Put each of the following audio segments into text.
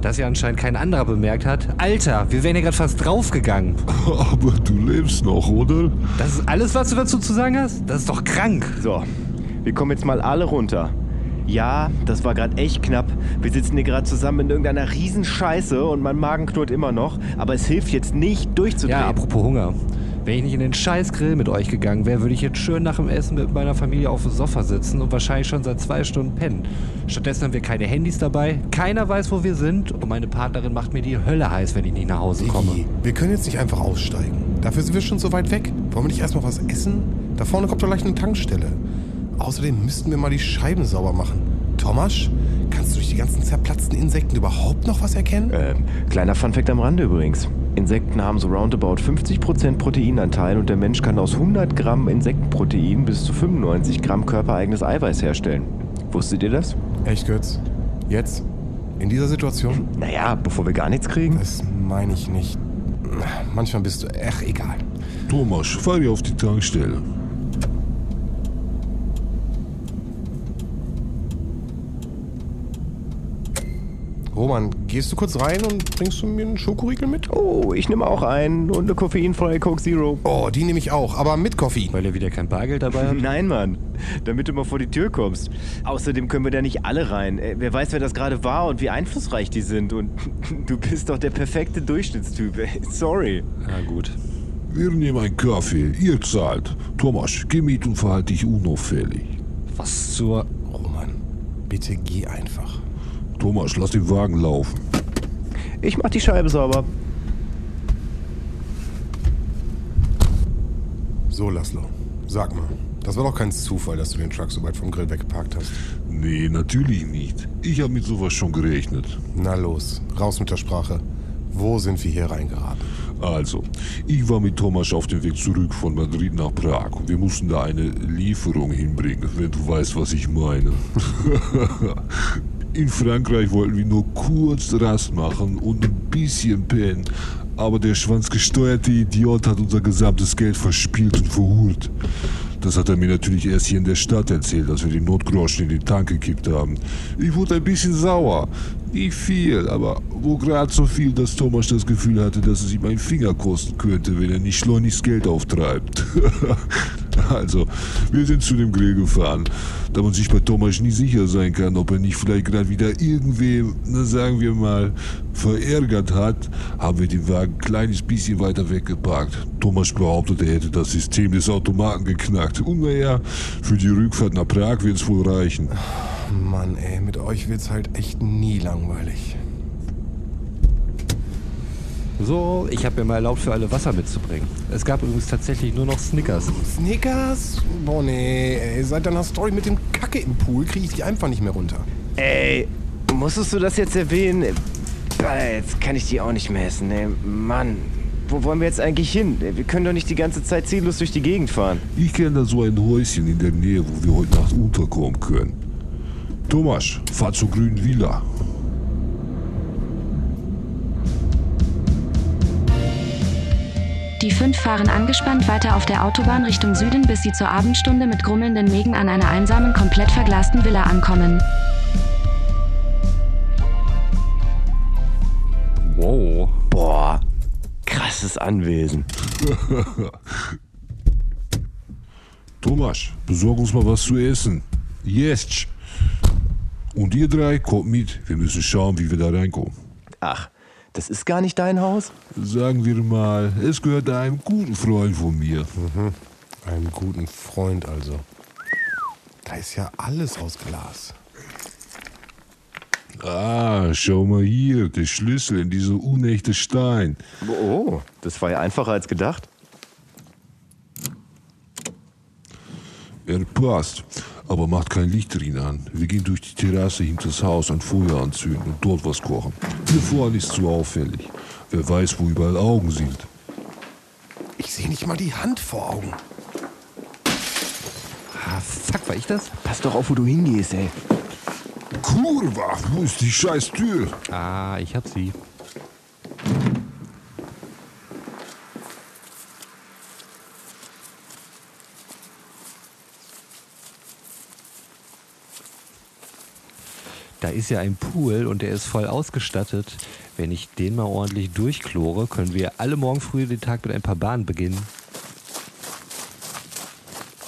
das ja anscheinend kein anderer bemerkt hat. Alter, wir wären ja gerade fast draufgegangen. Aber du lebst noch, oder? Das ist alles, was du dazu zu sagen hast? Das ist doch krank. So, wir kommen jetzt mal alle runter. Ja, das war gerade echt knapp. Wir sitzen hier gerade zusammen in irgendeiner Riesenscheiße und mein Magen knurrt immer noch. Aber es hilft jetzt nicht durchzudrehen. Ja, apropos Hunger. Wenn ich nicht in den Scheißgrill mit euch gegangen wäre, würde ich jetzt schön nach dem Essen mit meiner Familie auf dem Sofa sitzen und wahrscheinlich schon seit zwei Stunden pennen. Stattdessen haben wir keine Handys dabei, keiner weiß, wo wir sind und meine Partnerin macht mir die Hölle heiß, wenn ich nicht nach Hause komme. Iggy, wir können jetzt nicht einfach aussteigen. Dafür sind wir schon so weit weg. Wollen wir nicht erstmal was essen? Da vorne kommt doch gleich eine Tankstelle. Außerdem müssten wir mal die Scheiben sauber machen. Thomas, kannst du durch die ganzen zerplatzten Insekten überhaupt noch was erkennen? Ähm, kleiner Funfact am Rande übrigens. Insekten haben so roundabout 50% Proteinanteil und der Mensch kann aus 100 Gramm Insektenprotein bis zu 95 Gramm körpereigenes Eiweiß herstellen. Wusstet ihr das? Echt, Götz? Jetzt? In dieser Situation? Naja, bevor wir gar nichts kriegen. Das meine ich nicht. Manchmal bist du. Ach, egal. Thomas, fahr dir auf die Tankstelle. Roman, gehst du kurz rein und bringst du mir einen Schokoriegel mit? Oh, ich nehme auch einen und eine koffeinfreie Coke Zero. Oh, die nehme ich auch, aber mit Koffein. Weil ihr wieder kein Bargeld dabei habt? Nein, Mann. Damit du mal vor die Tür kommst. Außerdem können wir da nicht alle rein. Äh, Wer weiß, wer das gerade war und wie einflussreich die sind. Und du bist doch der perfekte Durchschnittstyp. ey. Sorry. Na gut. Wir nehmen einen Kaffee, ihr zahlt. Thomas, geh mit und verhalte dich unauffällig. Was zur... Roman, bitte geh einfach. Thomas, lass den Wagen laufen. Ich mach die Scheibe sauber. So, Laszlo, sag mal. Das war doch kein Zufall, dass du den Truck so weit vom Grill weggeparkt hast. Nee, natürlich nicht. Ich habe mit sowas schon gerechnet. Na los, raus mit der Sprache. Wo sind wir hier reingeraten? Also, ich war mit Thomas auf dem Weg zurück von Madrid nach Prag und wir mussten da eine Lieferung hinbringen, wenn du weißt, was ich meine. In Frankreich wollten wir nur kurz Rast machen und ein bisschen pennen, aber der schwanzgesteuerte Idiot hat unser gesamtes Geld verspielt und verhurt. Das hat er mir natürlich erst hier in der Stadt erzählt, als wir die Notgroschen in den Tank gekippt haben. Ich wurde ein bisschen sauer. Nicht viel, aber wo gerade so viel, dass Thomas das Gefühl hatte, dass es ihm einen Finger kosten könnte, wenn er nicht schleunigst Geld auftreibt. also, wir sind zu dem Grill gefahren, da man sich bei Thomas nie sicher sein kann, ob er nicht vielleicht gerade wieder irgendwem, na sagen wir mal, verärgert hat, haben wir den Wagen ein kleines bisschen weiter weggeparkt. Thomas behauptet, er hätte das System des Automaten geknackt. Und naja, für die Rückfahrt nach Prag wird es wohl reichen. Mann, ey, mit euch wird's halt echt nie langweilig. So, ich habe mir mal erlaubt, für alle Wasser mitzubringen. Es gab übrigens tatsächlich nur noch Snickers. Snickers? Boah, nee, ey, seit deiner Story mit dem Kacke im Pool kriege ich die einfach nicht mehr runter. Ey, musstest du das jetzt erwähnen? Äh, Jetzt kann ich die auch nicht mehr essen. Ey, Mann, wo wollen wir jetzt eigentlich hin? Wir können doch nicht die ganze Zeit ziellos durch die Gegend fahren. Ich kenne da so ein Häuschen in der Nähe, wo wir heute Nacht unterkommen können. Thomas, fahr zur grünen Villa. Die fünf fahren angespannt weiter auf der Autobahn Richtung Süden, bis sie zur Abendstunde mit grummelnden Mägen an einer einsamen, komplett verglasten Villa ankommen. Wow. Boah, krasses Anwesen. Thomas, besorg uns mal was zu essen. Jetzt. Und ihr drei kommt mit. Wir müssen schauen, wie wir da reinkommen. Ach, das ist gar nicht dein Haus? Sagen wir mal, es gehört einem guten Freund von mir. Einem guten Freund also. Da ist ja alles aus Glas. Ah, schau mal hier, der Schlüssel in dieser unechte Stein. Oh, das war ja einfacher als gedacht. Er passt, aber macht kein Licht drin an. Wir gehen durch die Terrasse hinter das Haus ein Feuer anzünden und dort was kochen. Hier vorne ist zu auffällig. Wer weiß, wo überall Augen sind. Ich sehe nicht mal die Hand vor Augen. Ah, fuck, war ich das? Pass doch auf, wo du hingehst, ey. Kurva, wo ist die scheiß Tür? Ah, ich hab sie. Ist ja ein Pool und der ist voll ausgestattet. Wenn ich den mal ordentlich durchchlore, können wir alle morgen früh den Tag mit ein paar Bahnen beginnen.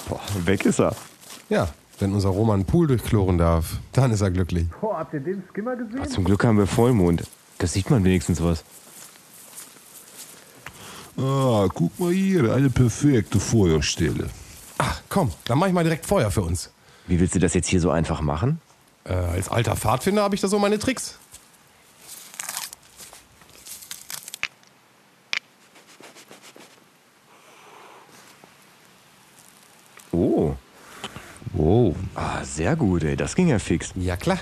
Boah, weg ist er. Ja, wenn unser Roman einen Pool durchchloren darf, dann ist er glücklich. Ah, zum Glück haben wir Vollmond. Das sieht man wenigstens was. Ah, guck mal hier, eine perfekte Feuerstelle. Ach, komm, dann mach ich mal direkt Feuer für uns. Wie willst du das jetzt hier so einfach machen? Äh, als alter Pfadfinder habe ich da so meine Tricks. Oh. Wow. Ah, sehr gut, ey. Das ging ja fix. Ja, klar.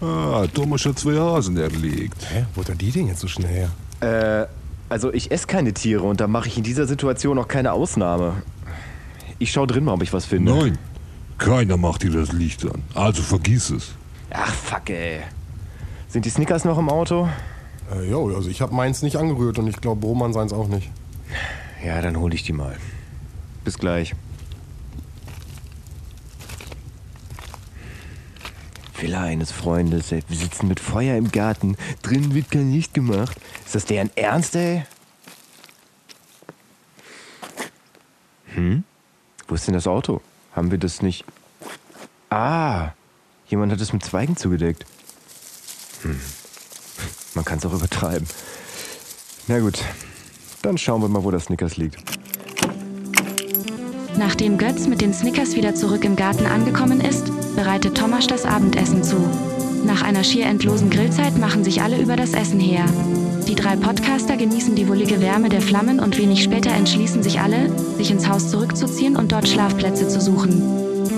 Ah, Thomas hat zwei Hasen erlegt. Hä, wo hat er die denn jetzt so schnell her? Äh, also ich esse keine Tiere und da mache ich in dieser Situation auch keine Ausnahme. Ich schau drin mal, ob ich was finde. Nein, keiner macht dir das Licht an. Also vergiss es. Ach, fuck, ey. Sind die Snickers noch im Auto? Äh, jo, also ich habe meins nicht angerührt und ich glaube, Roman seins auch nicht. Ja, dann hol ich die mal. Bis gleich. Villa eines Freundes, ey. Wir sitzen mit Feuer im Garten. Drinnen wird kein Licht gemacht. Ist das deren Ernst, ey? Hm? Wo ist denn das Auto? Haben wir das nicht. Ah! Jemand hat es mit Zweigen zugedeckt. Hm. Man kann es auch übertreiben. Na gut, dann schauen wir mal, wo das Snickers liegt. Nachdem Götz mit den Snickers wieder zurück im Garten angekommen ist, bereitet Thomas das Abendessen zu. Nach einer schier endlosen Grillzeit machen sich alle über das Essen her. Die drei Podcaster genießen die wohlige Wärme der Flammen und wenig später entschließen sich alle, sich ins Haus zurückzuziehen und dort Schlafplätze zu suchen.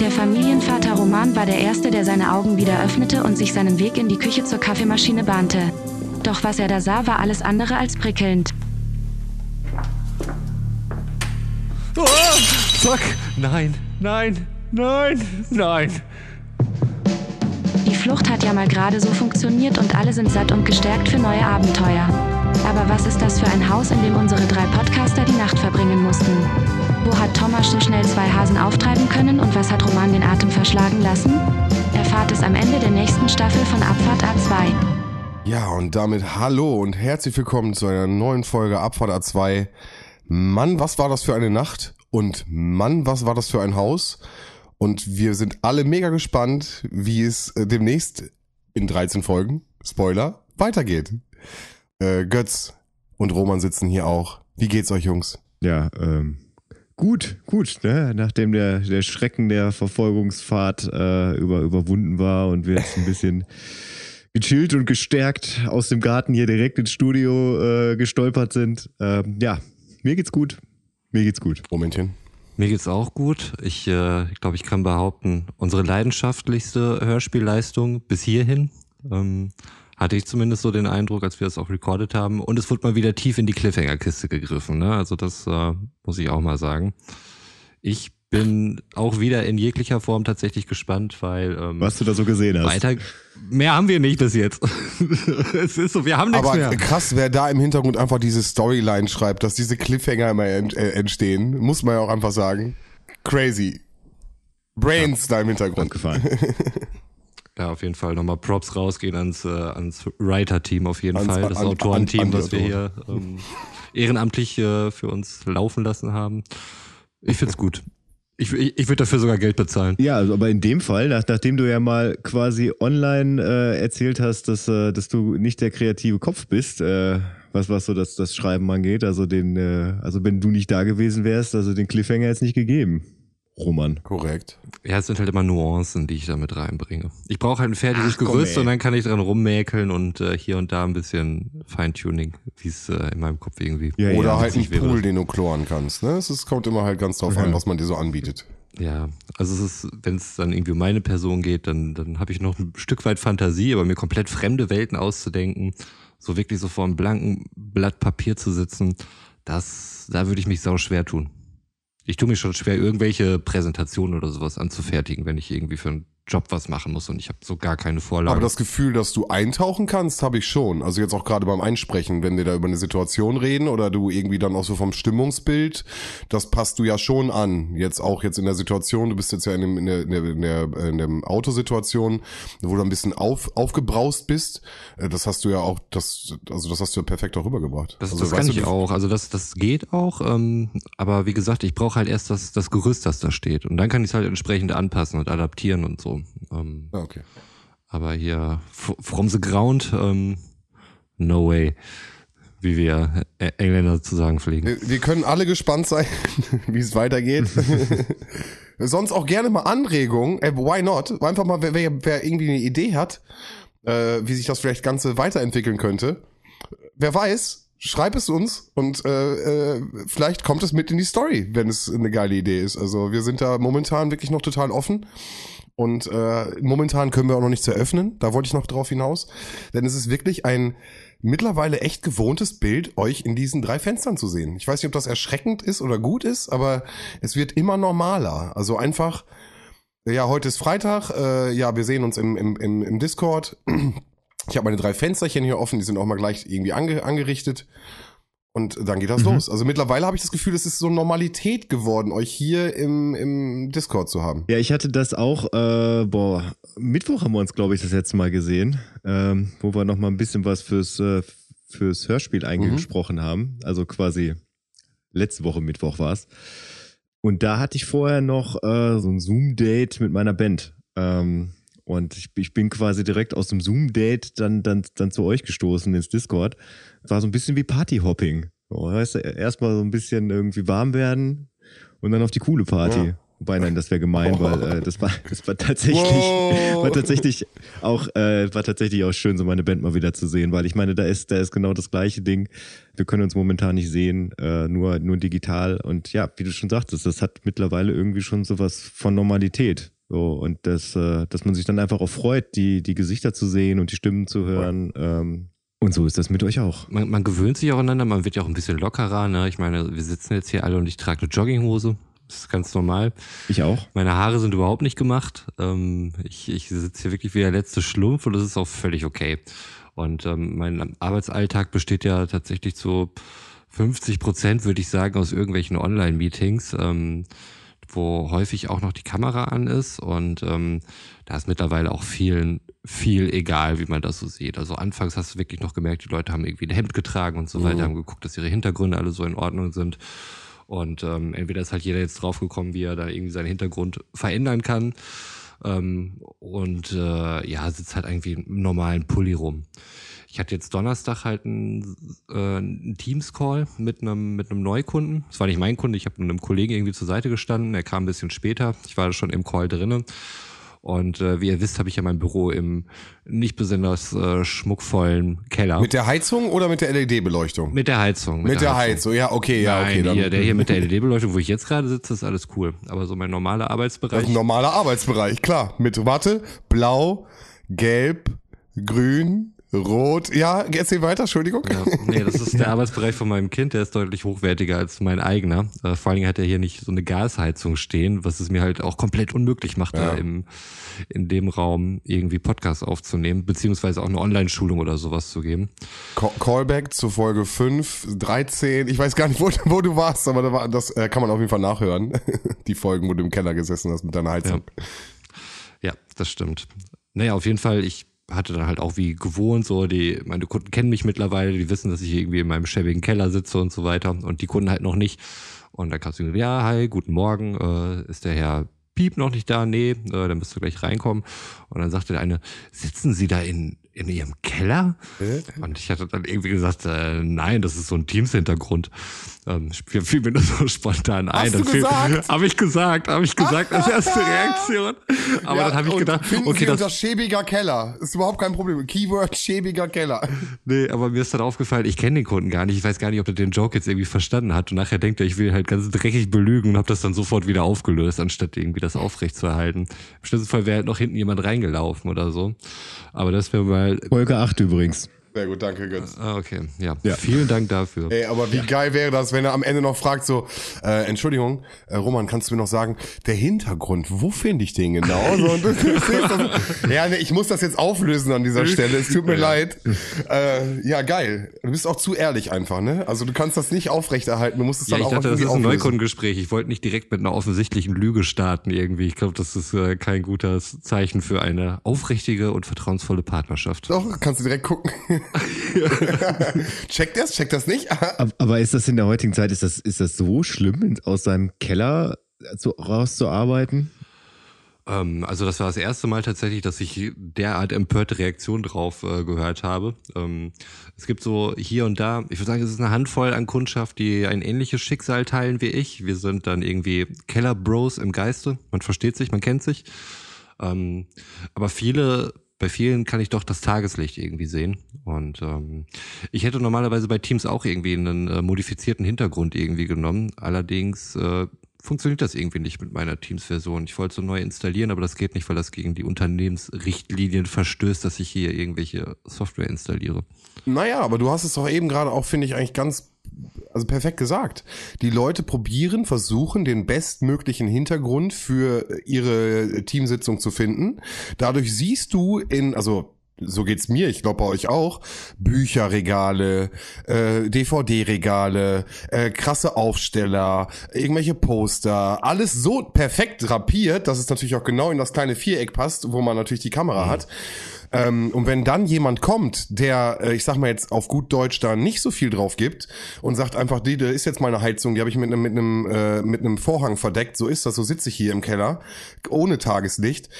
Der Familienvater Roman war der Erste, der seine Augen wieder öffnete und sich seinen Weg in die Küche zur Kaffeemaschine bahnte. Doch was er da sah, war alles andere als prickelnd. Oh, fuck. Nein, nein, nein, nein. Die Flucht hat ja mal gerade so funktioniert und alle sind satt und gestärkt für neue Abenteuer. Aber was ist das für ein Haus, in dem unsere drei Podcaster die Nacht verbringen mussten? Wo hat Thomas so schnell zwei Hasen auftreiben können und was hat Roman den Atem verschlagen lassen? Erfahrt es am Ende der nächsten Staffel von Abfahrt A2. Ja, und damit hallo und herzlich willkommen zu einer neuen Folge Abfahrt A2. Mann, was war das für eine Nacht? Und Mann, was war das für ein Haus? Und wir sind alle mega gespannt, wie es äh, demnächst in 13 Folgen, Spoiler, weitergeht. Äh, Götz und Roman sitzen hier auch. Wie geht's euch, Jungs? Ja, ähm, gut, gut, ne? Nachdem der, der Schrecken der Verfolgungsfahrt äh, über, überwunden war und wir jetzt ein bisschen gechillt und gestärkt aus dem Garten hier direkt ins Studio äh, gestolpert sind. Ähm, ja, mir geht's gut. Mir geht's gut. Momentchen. Mir geht's auch gut. Ich äh, glaube, ich kann behaupten, unsere leidenschaftlichste Hörspielleistung bis hierhin. Ähm, hatte ich zumindest so den Eindruck, als wir das auch recorded haben. Und es wurde mal wieder tief in die Cliffhanger-Kiste gegriffen. Ne? Also das äh, muss ich auch mal sagen. Ich bin auch wieder in jeglicher Form tatsächlich gespannt, weil ähm, Was du da so gesehen hast. weiter mehr haben wir nicht bis jetzt. es ist so, wir haben nichts Aber mehr. krass, wer da im Hintergrund einfach diese Storyline schreibt, dass diese Cliffhanger immer ent äh, entstehen, muss man ja auch einfach sagen. Crazy. Brains da im Hintergrund. Abgefahren. Ja, auf jeden Fall nochmal Props rausgehen ans, äh, ans Writer-Team auf jeden Ans- Fall, das an- Autorenteam, an- an was wir hier ähm, ehrenamtlich äh, für uns laufen lassen haben. Ich find's gut. Ich, ich, ich würde dafür sogar Geld bezahlen. Ja, also, aber in dem Fall, nach, nachdem du ja mal quasi online äh, erzählt hast, dass, äh, dass du nicht der kreative Kopf bist, äh, was, was so das, das Schreiben angeht, also den, äh, also wenn du nicht da gewesen wärst, also den Cliffhanger jetzt nicht gegeben. Roman. Korrekt. Ja, es sind halt immer Nuancen, die ich da mit reinbringe. Ich brauche halt ein fertiges Ach, komm, Gerüst ey. und dann kann ich dran rummäkeln und äh, hier und da ein bisschen Feintuning, wie es äh, in meinem Kopf irgendwie. Ja, Oder ja, halt einen witzig wäre. Pool, den du kloren kannst. Ne? Es ist, kommt immer halt ganz drauf an, was man dir so anbietet. Ja, also es ist, wenn es dann irgendwie um meine Person geht, dann, dann habe ich noch ein Stück weit Fantasie, aber mir komplett fremde Welten auszudenken, so wirklich so vor einem blanken Blatt Papier zu sitzen, das, da würde ich mich sau schwer tun. Ich tue mich schon schwer, irgendwelche Präsentationen oder sowas anzufertigen, wenn ich irgendwie für ein Job was machen muss und ich habe so gar keine Vorlage. Aber das Gefühl, dass du eintauchen kannst, habe ich schon. Also jetzt auch gerade beim Einsprechen, wenn wir da über eine Situation reden oder du irgendwie dann auch so vom Stimmungsbild, das passt du ja schon an. Jetzt auch jetzt in der Situation, du bist jetzt ja in, dem, in der, in der, in der, in der Autosituation, wo du ein bisschen auf, aufgebraust bist. Äh, Das hast du ja auch, das, also das hast du ja perfekt auch rübergebracht. Das, also, das kann du, ich auch. Also das, das geht auch. Ähm, aber wie gesagt, ich brauche halt erst das, das Gerüst, das da steht. Und dann kann ich es halt entsprechend anpassen und adaptieren und so. Ähm, Ah, okay. aber hier from the ground, ähm, no way. Wie wir Ä- Engländer zu sagen pflegen. Wir, können alle gespannt sein, wie es weitergeht. Sonst auch gerne mal Anregungen. Ey, why not? Einfach mal, wer, wer, wer irgendwie eine Idee hat, äh, wie sich das vielleicht Ganze weiterentwickeln könnte. Wer weiß, schreib es uns und äh, äh, vielleicht kommt es mit in die Story, wenn es eine geile Idee ist. Also wir sind da momentan wirklich noch total offen. Und äh, momentan können wir auch noch nichts eröffnen. Da wollte ich noch drauf hinaus. Denn es ist wirklich ein mittlerweile echt gewohntes Bild, euch in diesen drei Fenstern zu sehen. Ich weiß nicht, ob das erschreckend ist oder gut ist, aber es wird immer normaler. Also einfach, ja, heute ist Freitag, äh, ja, wir sehen uns im, im, im, im Discord. Ich habe meine drei Fensterchen hier offen, die sind auch mal gleich irgendwie ange, angerichtet. Und dann geht das Mhm. los. Also mittlerweile habe ich das Gefühl, es ist so Normalität geworden, euch hier im, im Discord zu haben. Ja, ich hatte das auch, äh, boah, Mittwoch haben wir uns, glaube ich, das letzte Mal gesehen, ähm, wo wir noch mal ein bisschen was fürs, äh, fürs Hörspiel eingesprochen haben. Also quasi letzte Woche Mittwoch war's. Und da hatte ich vorher noch äh, so ein Zoom-Date mit meiner Band. Ähm, und ich, ich bin quasi direkt aus dem Zoom-Date dann, dann, dann zu euch gestoßen ins Discord. War so ein bisschen wie Partyhopping. Weißt du, erstmal so ein bisschen irgendwie warm werden und dann auf die coole Party. Ja. Wobei, nein, das wäre gemein, weil äh, das war, das war tatsächlich, Wow. war tatsächlich auch, äh, war tatsächlich auch schön, so meine Band mal wieder zu sehen, weil ich meine, da ist, da ist genau das gleiche Ding. Wir können uns momentan nicht sehen, äh, nur, nur digital. Und ja, wie du schon sagtest, das hat mittlerweile irgendwie schon sowas von Normalität. So, und das, äh, dass man sich dann einfach auch freut, die, die Gesichter zu sehen und die Stimmen zu hören. Ähm, und so ist das mit euch auch. Man, man gewöhnt sich aufeinander, man wird ja auch ein bisschen lockerer. Ne? Ich meine, wir sitzen jetzt hier alle und ich trage eine Jogginghose. Das ist ganz normal. Ich auch. Meine Haare sind überhaupt nicht gemacht. Ähm, ich ich sitze hier wirklich wie der letzte Schlumpf und das ist auch völlig okay. Und ähm, mein Arbeitsalltag besteht ja tatsächlich zu 50 Prozent, würde ich sagen, aus irgendwelchen Online-Meetings, ähm, wo häufig auch noch die Kamera an ist. Und ähm, da ist mittlerweile auch vielen viel egal, wie man das so sieht. Also anfangs hast du wirklich noch gemerkt, die Leute haben irgendwie ein Hemd getragen und so weiter, haben geguckt, dass ihre Hintergründe alle so in Ordnung sind. Und ähm, entweder ist halt jeder jetzt draufgekommen, wie er da irgendwie seinen Hintergrund verändern kann. Ähm, und äh, ja, sitzt halt irgendwie im normalen Pulli rum. Ich hatte jetzt Donnerstag halt einen, äh, einen Teams-Call mit einem mit einem Neukunden. Das war nicht mein Kunde, ich habe einem Kollegen irgendwie zur Seite gestanden. Er kam ein bisschen später. Ich war schon im Call drinne. Und äh, wie ihr wisst, habe ich ja mein Büro im nicht besonders äh, schmuckvollen Keller. Mit der Heizung oder mit der LED-Beleuchtung? Mit der Heizung. Mit der Heizung, ja, okay, ja, okay. Nein, Dann, hier, der hier mit der LED-Beleuchtung, wo ich jetzt gerade sitze, ist alles cool. Aber so mein normaler Arbeitsbereich. ein normaler Arbeitsbereich, klar. Mit, warte, blau, gelb, grün, rot. Ja, erzähl weiter, Entschuldigung. Ja, nee, das ist der Arbeitsbereich von meinem Kind, der ist deutlich hochwertiger als mein eigener. Äh, vor allen Dingen hat er hier nicht so eine Gasheizung stehen, was es mir halt auch komplett unmöglich macht, da Ja. im, in dem Raum irgendwie Podcasts aufzunehmen, beziehungsweise auch eine Online-Schulung oder sowas zu geben. Ca- Callback zu Folge 5, 13. Ich weiß gar nicht, wo, wo du warst, aber da war, das äh, kann man auf jeden Fall nachhören. Die Folgen, wo du im Keller gesessen hast mit deiner Heizung. Ja, das stimmt. Naja, auf jeden Fall, ich hatte dann halt auch wie gewohnt so, die, meine Kunden kennen mich mittlerweile, die wissen, dass ich irgendwie in meinem schäbigen Keller sitze und so weiter und die Kunden halt noch nicht. Und dann kannst du irgendwie, ja, hi, guten Morgen, äh, ist der Herr Piep noch nicht da? Nee, äh, dann müsst du gleich reinkommen. Und dann sagte der eine, sitzen Sie da in, in Ihrem Keller? Und ich hatte dann irgendwie gesagt, äh, nein, das ist so ein Teams-Hintergrund. Ähm, fiel, mir nur so spontan ein. Hast dann du fiel- gesagt? Hab ich gesagt, habe ich gesagt als erste Reaktion. Aber Ja, dann habe ich gedacht, okay, Sie das, unter schäbiger Keller. Ist überhaupt kein Problem. Keyword schäbiger Keller. nee, aber mir ist dann aufgefallen, ich kenne den Kunden gar nicht. Ich weiß gar nicht, ob er den Joke jetzt irgendwie verstanden hat. Und nachher denkt er, ich will halt ganz dreckig belügen und habe das dann sofort wieder aufgelöst, anstatt irgendwie das aufrecht zu erhalten. Im schlimmsten Fall wäre halt noch hinten jemand reingelaufen oder so. Aber das wäre mal Folge 8 übrigens. Sehr gut, danke, Götz. Ah, okay. Ja. Ja. Vielen Dank dafür. Ey, aber wie geil wäre das, wenn er am Ende noch fragt, so, äh, Entschuldigung, äh, Roman, kannst du mir noch sagen, der Hintergrund, wo finde ich den genau? So, und du siehst das, ja, nee, ich muss das jetzt auflösen an dieser Stelle, es tut mir leid. Äh, ja, geil. Du bist auch zu ehrlich einfach, ne? Also du kannst das nicht aufrechterhalten, du musst es Ja, dann ich auch dachte, das ist ein. Neukundengespräch. Ich wollte nicht direkt mit einer offensichtlichen Lüge starten irgendwie. Ich glaube, das ist äh, kein gutes Zeichen für eine aufrichtige und vertrauensvolle Partnerschaft. Doch, kannst du direkt gucken. checkt das? Checkt das nicht? Ab- Aber ist das in der heutigen Zeit, ist das, ist das so schlimm, aus seinem Keller zu, rauszuarbeiten? Ähm, also das war das erste Mal tatsächlich, dass ich derart empörte Reaktion drauf äh, gehört habe. Ähm, es gibt so hier und da, ich würde sagen, es ist eine Handvoll an Kundschaft, die ein ähnliches Schicksal teilen wie ich. Wir sind dann irgendwie Keller-Bros im Geiste. Man versteht sich, man kennt sich. Ähm, aber viele, bei vielen kann ich doch das Tageslicht irgendwie sehen. Und ähm, ich hätte normalerweise bei Teams auch irgendwie einen äh, modifizierten Hintergrund irgendwie genommen. Allerdings äh, funktioniert das irgendwie nicht mit meiner Teams-Version. Ich wollte so neu installieren, aber das geht nicht, weil das gegen die Unternehmensrichtlinien verstößt, dass ich hier irgendwelche Software installiere. Naja, aber du hast es doch eben gerade auch, finde ich, eigentlich ganz also perfekt gesagt. Die Leute probieren, versuchen, den bestmöglichen Hintergrund für ihre Teamsitzung zu finden. Dadurch siehst du in, also so geht's mir, ich glaube bei euch auch, Bücherregale, äh, DVD-Regale, äh, krasse Aufsteller, irgendwelche Poster, alles so perfekt drapiert, dass es natürlich auch genau in das kleine Viereck passt, wo man natürlich die Kamera hat. Ähm, und wenn dann jemand kommt, der, äh, ich sag mal jetzt auf gut Deutsch da nicht so viel drauf gibt und sagt einfach, die, da ist jetzt meine Heizung, die habe ich mit einem mit einem äh, mit einem Vorhang verdeckt, so ist das, so sitze ich hier im Keller ohne Tageslicht,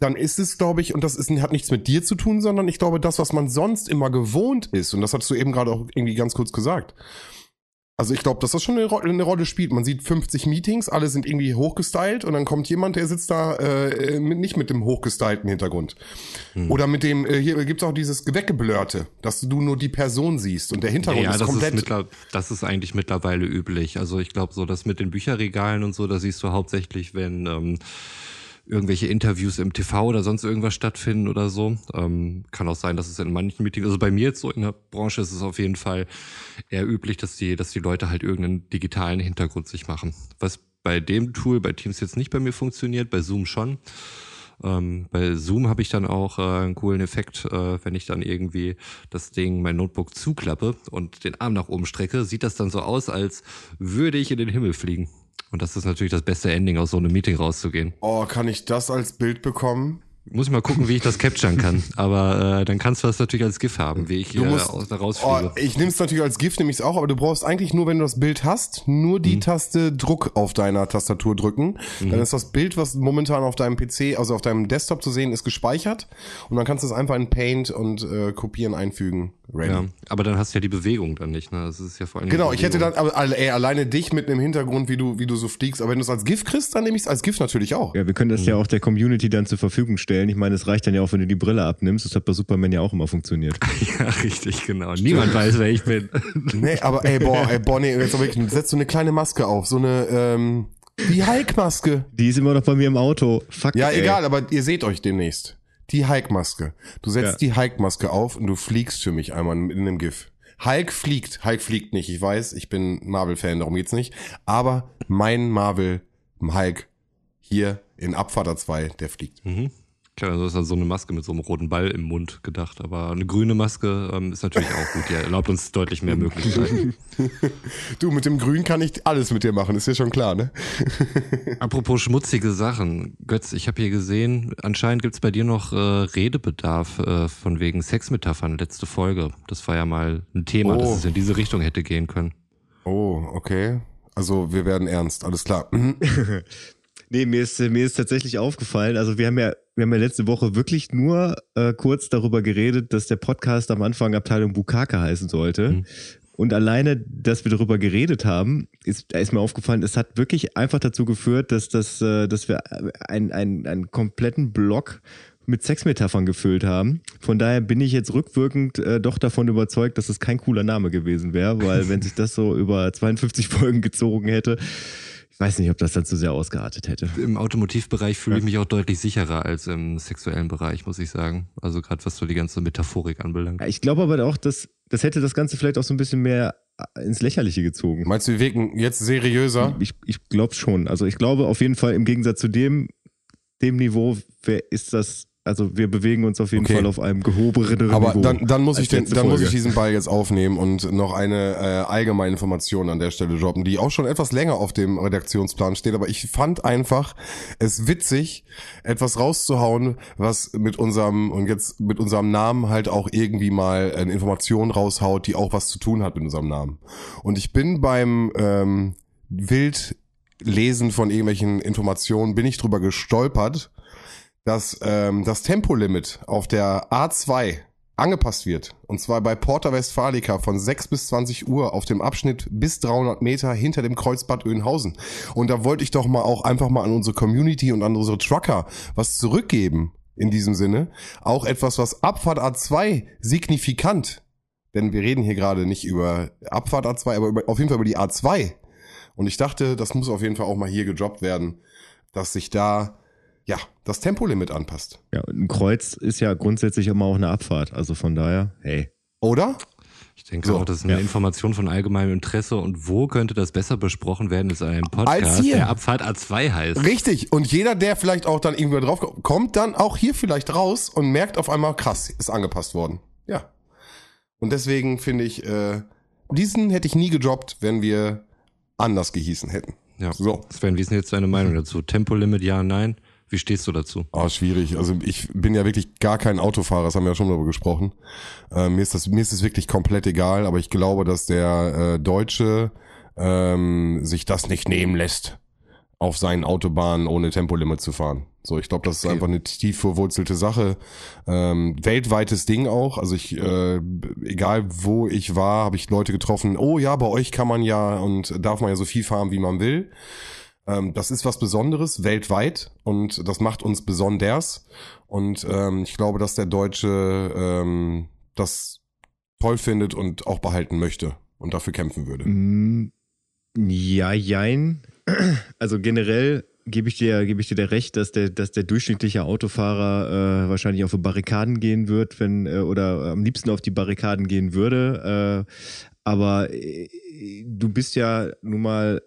dann ist es, glaube ich, und das ist, hat nichts mit dir zu tun, sondern ich glaube, das, was man sonst immer gewohnt ist, und das hast du eben gerade auch irgendwie ganz kurz gesagt. Also ich glaube, dass das schon eine, Ro eine Rolle spielt. Man sieht 50 Meetings, alle sind irgendwie hochgestylt und dann kommt jemand, der sitzt da äh, mit, nicht mit dem hochgestylten Hintergrund. Oder mit dem, äh, hier gibt's auch dieses Weggeblurrte, dass du nur die Person siehst und der Hintergrund ja, ist das komplett... ist, das ist eigentlich mittlerweile üblich. Also ich glaube so, dass mit den Bücherregalen und so, da siehst du hauptsächlich, wenn ähm, irgendwelche Interviews im TV oder sonst irgendwas stattfinden oder so. Ähm, kann auch sein, dass es in manchen Meetings, also bei mir jetzt so in der Branche ist es auf jeden Fall eher üblich, dass die, dass die Leute halt irgendeinen digitalen Hintergrund sich machen. Was bei dem Tool, bei Teams jetzt nicht bei mir funktioniert, bei Zoom schon. Ähm, bei Zoom habe ich dann auch äh, einen coolen Effekt, äh, wenn ich dann irgendwie das Ding, mein Notebook zuklappe und den Arm nach oben strecke, sieht das dann so aus, als würde ich in den Himmel fliegen. Und das ist natürlich das beste Ending, aus so einem Meeting rauszugehen. Oh, kann ich das als Bild bekommen? Muss ich mal gucken, wie ich das capturen kann. Aber äh, dann kannst du das natürlich als GIF haben, wie ich hier aus, da Oh, rausfliege. ich nehme es natürlich als GIF, nehme ich auch, aber du brauchst eigentlich nur, wenn du das Bild hast, nur Mhm. die Taste Druck auf deiner Tastatur drücken. Dann ist das Bild, was momentan auf deinem PC, also auf deinem Desktop zu sehen ist, gespeichert. Und dann kannst du es einfach in Paint und äh, kopieren, einfügen. Ready. ja, aber dann hast du ja die Bewegung dann nicht, ne? Das ist ja vor allem. Genau, ich hätte dann aber ey, alleine dich mit einem Hintergrund, wie du, wie du so fliegst. Aber wenn du es als GIF kriegst, dann nehme ich es als GIF natürlich auch. Ja, wir können das ja auch der Community dann zur Verfügung stellen. Ich meine, es reicht dann ja auch, wenn du die Brille abnimmst. Das hat bei Superman ja auch immer funktioniert. Ja, richtig, genau. Niemand weiß, wer ich bin. Nee, aber ey, boah, ey, boah, nee, jetzt aber wirklich, setz so eine kleine Maske auf, so eine, ähm, die Hulk-Maske. Die ist immer noch bei mir im Auto. Fuck. Ja, ey. egal, aber ihr seht euch demnächst. Die Hulk-Maske. Du setzt Ja. die Hulk-Maske auf und du fliegst für mich einmal in einem GIF. Hulk fliegt. Hulk fliegt nicht, ich weiß, ich bin Marvel-Fan, darum geht's nicht. Aber mein Marvel Hulk hier in Abvater 2, der fliegt. Mhm. Klar, also ist dann so eine Maske mit so einem roten Ball im Mund gedacht. Aber eine grüne Maske ähm, ist natürlich auch gut. Die erlaubt uns deutlich mehr Möglichkeiten. Du, mit dem Grün kann ich alles mit dir machen, ist ja schon klar, ne? Apropos schmutzige Sachen. Götz, ich habe hier gesehen, anscheinend gibt's bei dir noch äh, Redebedarf äh, von wegen Sexmetaphern, letzte Folge. Das war ja mal ein Thema, Oh. dass es in diese Richtung hätte gehen können. Oh, okay. Also wir werden ernst, alles klar. Nee, mir ist, mir ist tatsächlich aufgefallen, also wir haben ja, wir haben ja letzte Woche wirklich nur äh, kurz darüber geredet, dass der Podcast am Anfang Abteilung Bukake heißen sollte. Mhm. Und alleine, dass wir darüber geredet haben, ist, ist mir aufgefallen, es hat wirklich einfach dazu geführt, dass, das, äh, dass wir einen, einen, einen kompletten Block mit Sexmetaphern gefüllt haben. Von daher bin ich jetzt rückwirkend äh, doch davon überzeugt, dass es kein cooler Name gewesen wäre, weil wenn sich das so über 52 Folgen gezogen hätte, ich weiß nicht, ob das dann zu sehr ausgeartet hätte. Im Automotivbereich fühle ich mich auch deutlich sicherer als im sexuellen Bereich, muss ich sagen. Also gerade was so die ganze Metaphorik anbelangt. Ja, ich glaube aber auch, dass das hätte das Ganze vielleicht auch so ein bisschen mehr ins Lächerliche gezogen. Meinst du, wir wirken jetzt seriöser? Ich, ich glaube schon. Also ich glaube auf jeden Fall im Gegensatz zu dem, dem Niveau wer ist das also wir bewegen uns auf jeden Okay. Fall auf einem gehobeneren Aber Niveau. dann, dann, muss ich den, dann muss ich diesen Ball jetzt aufnehmen und noch eine äh, allgemeine Information an der Stelle droppen, die auch schon etwas länger auf dem Redaktionsplan steht. Aber ich fand einfach es witzig, etwas rauszuhauen, was mit unserem und jetzt mit unserem Namen halt auch irgendwie mal eine Information raushaut, die auch was zu tun hat mit unserem Namen. Und ich bin beim ähm, Wildlesen von irgendwelchen Informationen bin ich drüber gestolpert, dass ähm, das Tempolimit auf der A2 angepasst wird. Und zwar bei Porta Westfalica von 6 bis 20 Uhr auf dem Abschnitt bis 300 Meter hinter dem Kreuzbad Öhnhausen. Und da wollte ich doch mal auch einfach mal an unsere Community und an unsere Trucker was zurückgeben. In diesem Sinne. Auch etwas, was Abfahrt A2 signifikant, denn wir reden hier gerade nicht über Abfahrt A2, aber über, auf jeden Fall über die A2. Und ich dachte, das muss auf jeden Fall auch mal hier gedroppt werden, dass sich da ja, das Tempolimit anpasst. Ja, und ein Kreuz ist ja grundsätzlich immer auch eine Abfahrt. Also von daher, hey. Oder? Ich denke So, auch, das ist eine ja. Information von allgemeinem Interesse. Und wo könnte das besser besprochen werden als in einem Podcast, Als hier. der Abfahrt A2 heißt? Richtig. Und jeder, der vielleicht auch dann irgendwo drauf kommt, kommt dann auch hier vielleicht raus und merkt auf einmal, krass, ist angepasst worden. Ja. Und deswegen finde ich, äh, diesen hätte ich nie gedroppt, wenn wir anders gehießen hätten. Ja. So. Sven, wie ist denn jetzt deine Meinung dazu? Tempolimit, ja, nein? Wie stehst du dazu? Ah, schwierig. Also ich bin ja wirklich gar kein Autofahrer, das haben wir ja schon darüber gesprochen. Äh, mir ist das, mir ist es wirklich komplett egal, aber ich glaube, dass der äh, Deutsche ähm, sich das nicht nehmen lässt, auf seinen Autobahnen ohne Tempolimit zu fahren. So, ich glaube, das ist einfach eine tief verwurzelte Sache. Ähm, weltweites Ding auch. Also ich, äh, egal wo ich war, habe ich Leute getroffen. Oh ja, bei euch kann man ja und darf man ja so viel fahren, wie man will. Ähm, das ist was Besonderes weltweit und das macht uns besonders. Und ähm, ich glaube, dass der Deutsche ähm, das toll findet und auch behalten möchte und dafür kämpfen würde. Mm, Ja, jein. Also generell gebe ich dir, gebe ich dir recht, dass der, dass der durchschnittliche Autofahrer äh, wahrscheinlich auf die Barrikaden gehen wird, wenn, äh, oder am liebsten auf die Barrikaden gehen würde. Äh, aber äh, du bist ja nun mal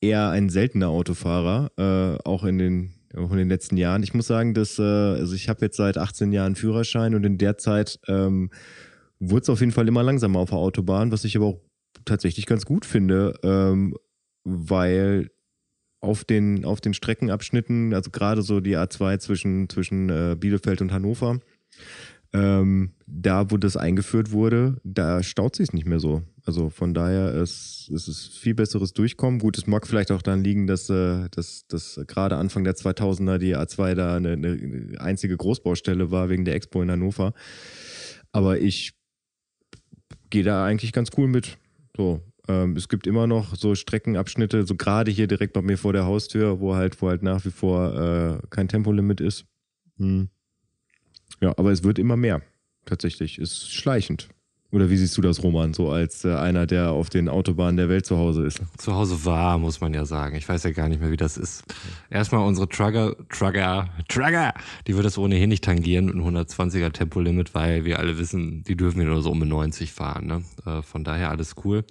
eher ein seltener Autofahrer, äh, auch in den auch in den letzten Jahren. Ich muss sagen, dass äh, also ich habe jetzt seit 18 Jahren Führerschein und in der Zeit ähm, wurde es auf jeden Fall immer langsamer auf der Autobahn, was ich aber auch tatsächlich ganz gut finde, ähm, weil auf den, auf den Streckenabschnitten, also gerade so die A2 zwischen, zwischen äh, Bielefeld und Hannover, ähm, da, wo das eingeführt wurde, da staut sich nicht mehr so. Also von daher ist, ist es viel besseres Durchkommen. Gut, es mag vielleicht auch daran liegen, dass, äh, dass, dass gerade Anfang der 2000er die A2 da eine, eine einzige Großbaustelle war wegen der Expo in Hannover. Aber ich gehe da eigentlich ganz cool mit. So, ähm, es gibt immer noch so Streckenabschnitte, so gerade hier direkt bei mir vor der Haustür, wo halt, wo halt nach wie vor äh, kein Tempolimit ist. Hm. Ja, aber es wird immer mehr. Tatsächlich. Ist schleichend. Oder wie siehst du das, Roman, so als äh, einer, der auf den Autobahnen der Welt zu Hause ist? Zu Hause war, muss man ja sagen. Ich weiß ja gar nicht mehr, wie das ist. Erstmal unsere Trucker, Trucker, Trucker, die wird das ohnehin nicht tangieren mit einem 120er Tempolimit, weil wir alle wissen, die dürfen ja nur so um die 90 fahren. Ne? Äh, von daher alles cool.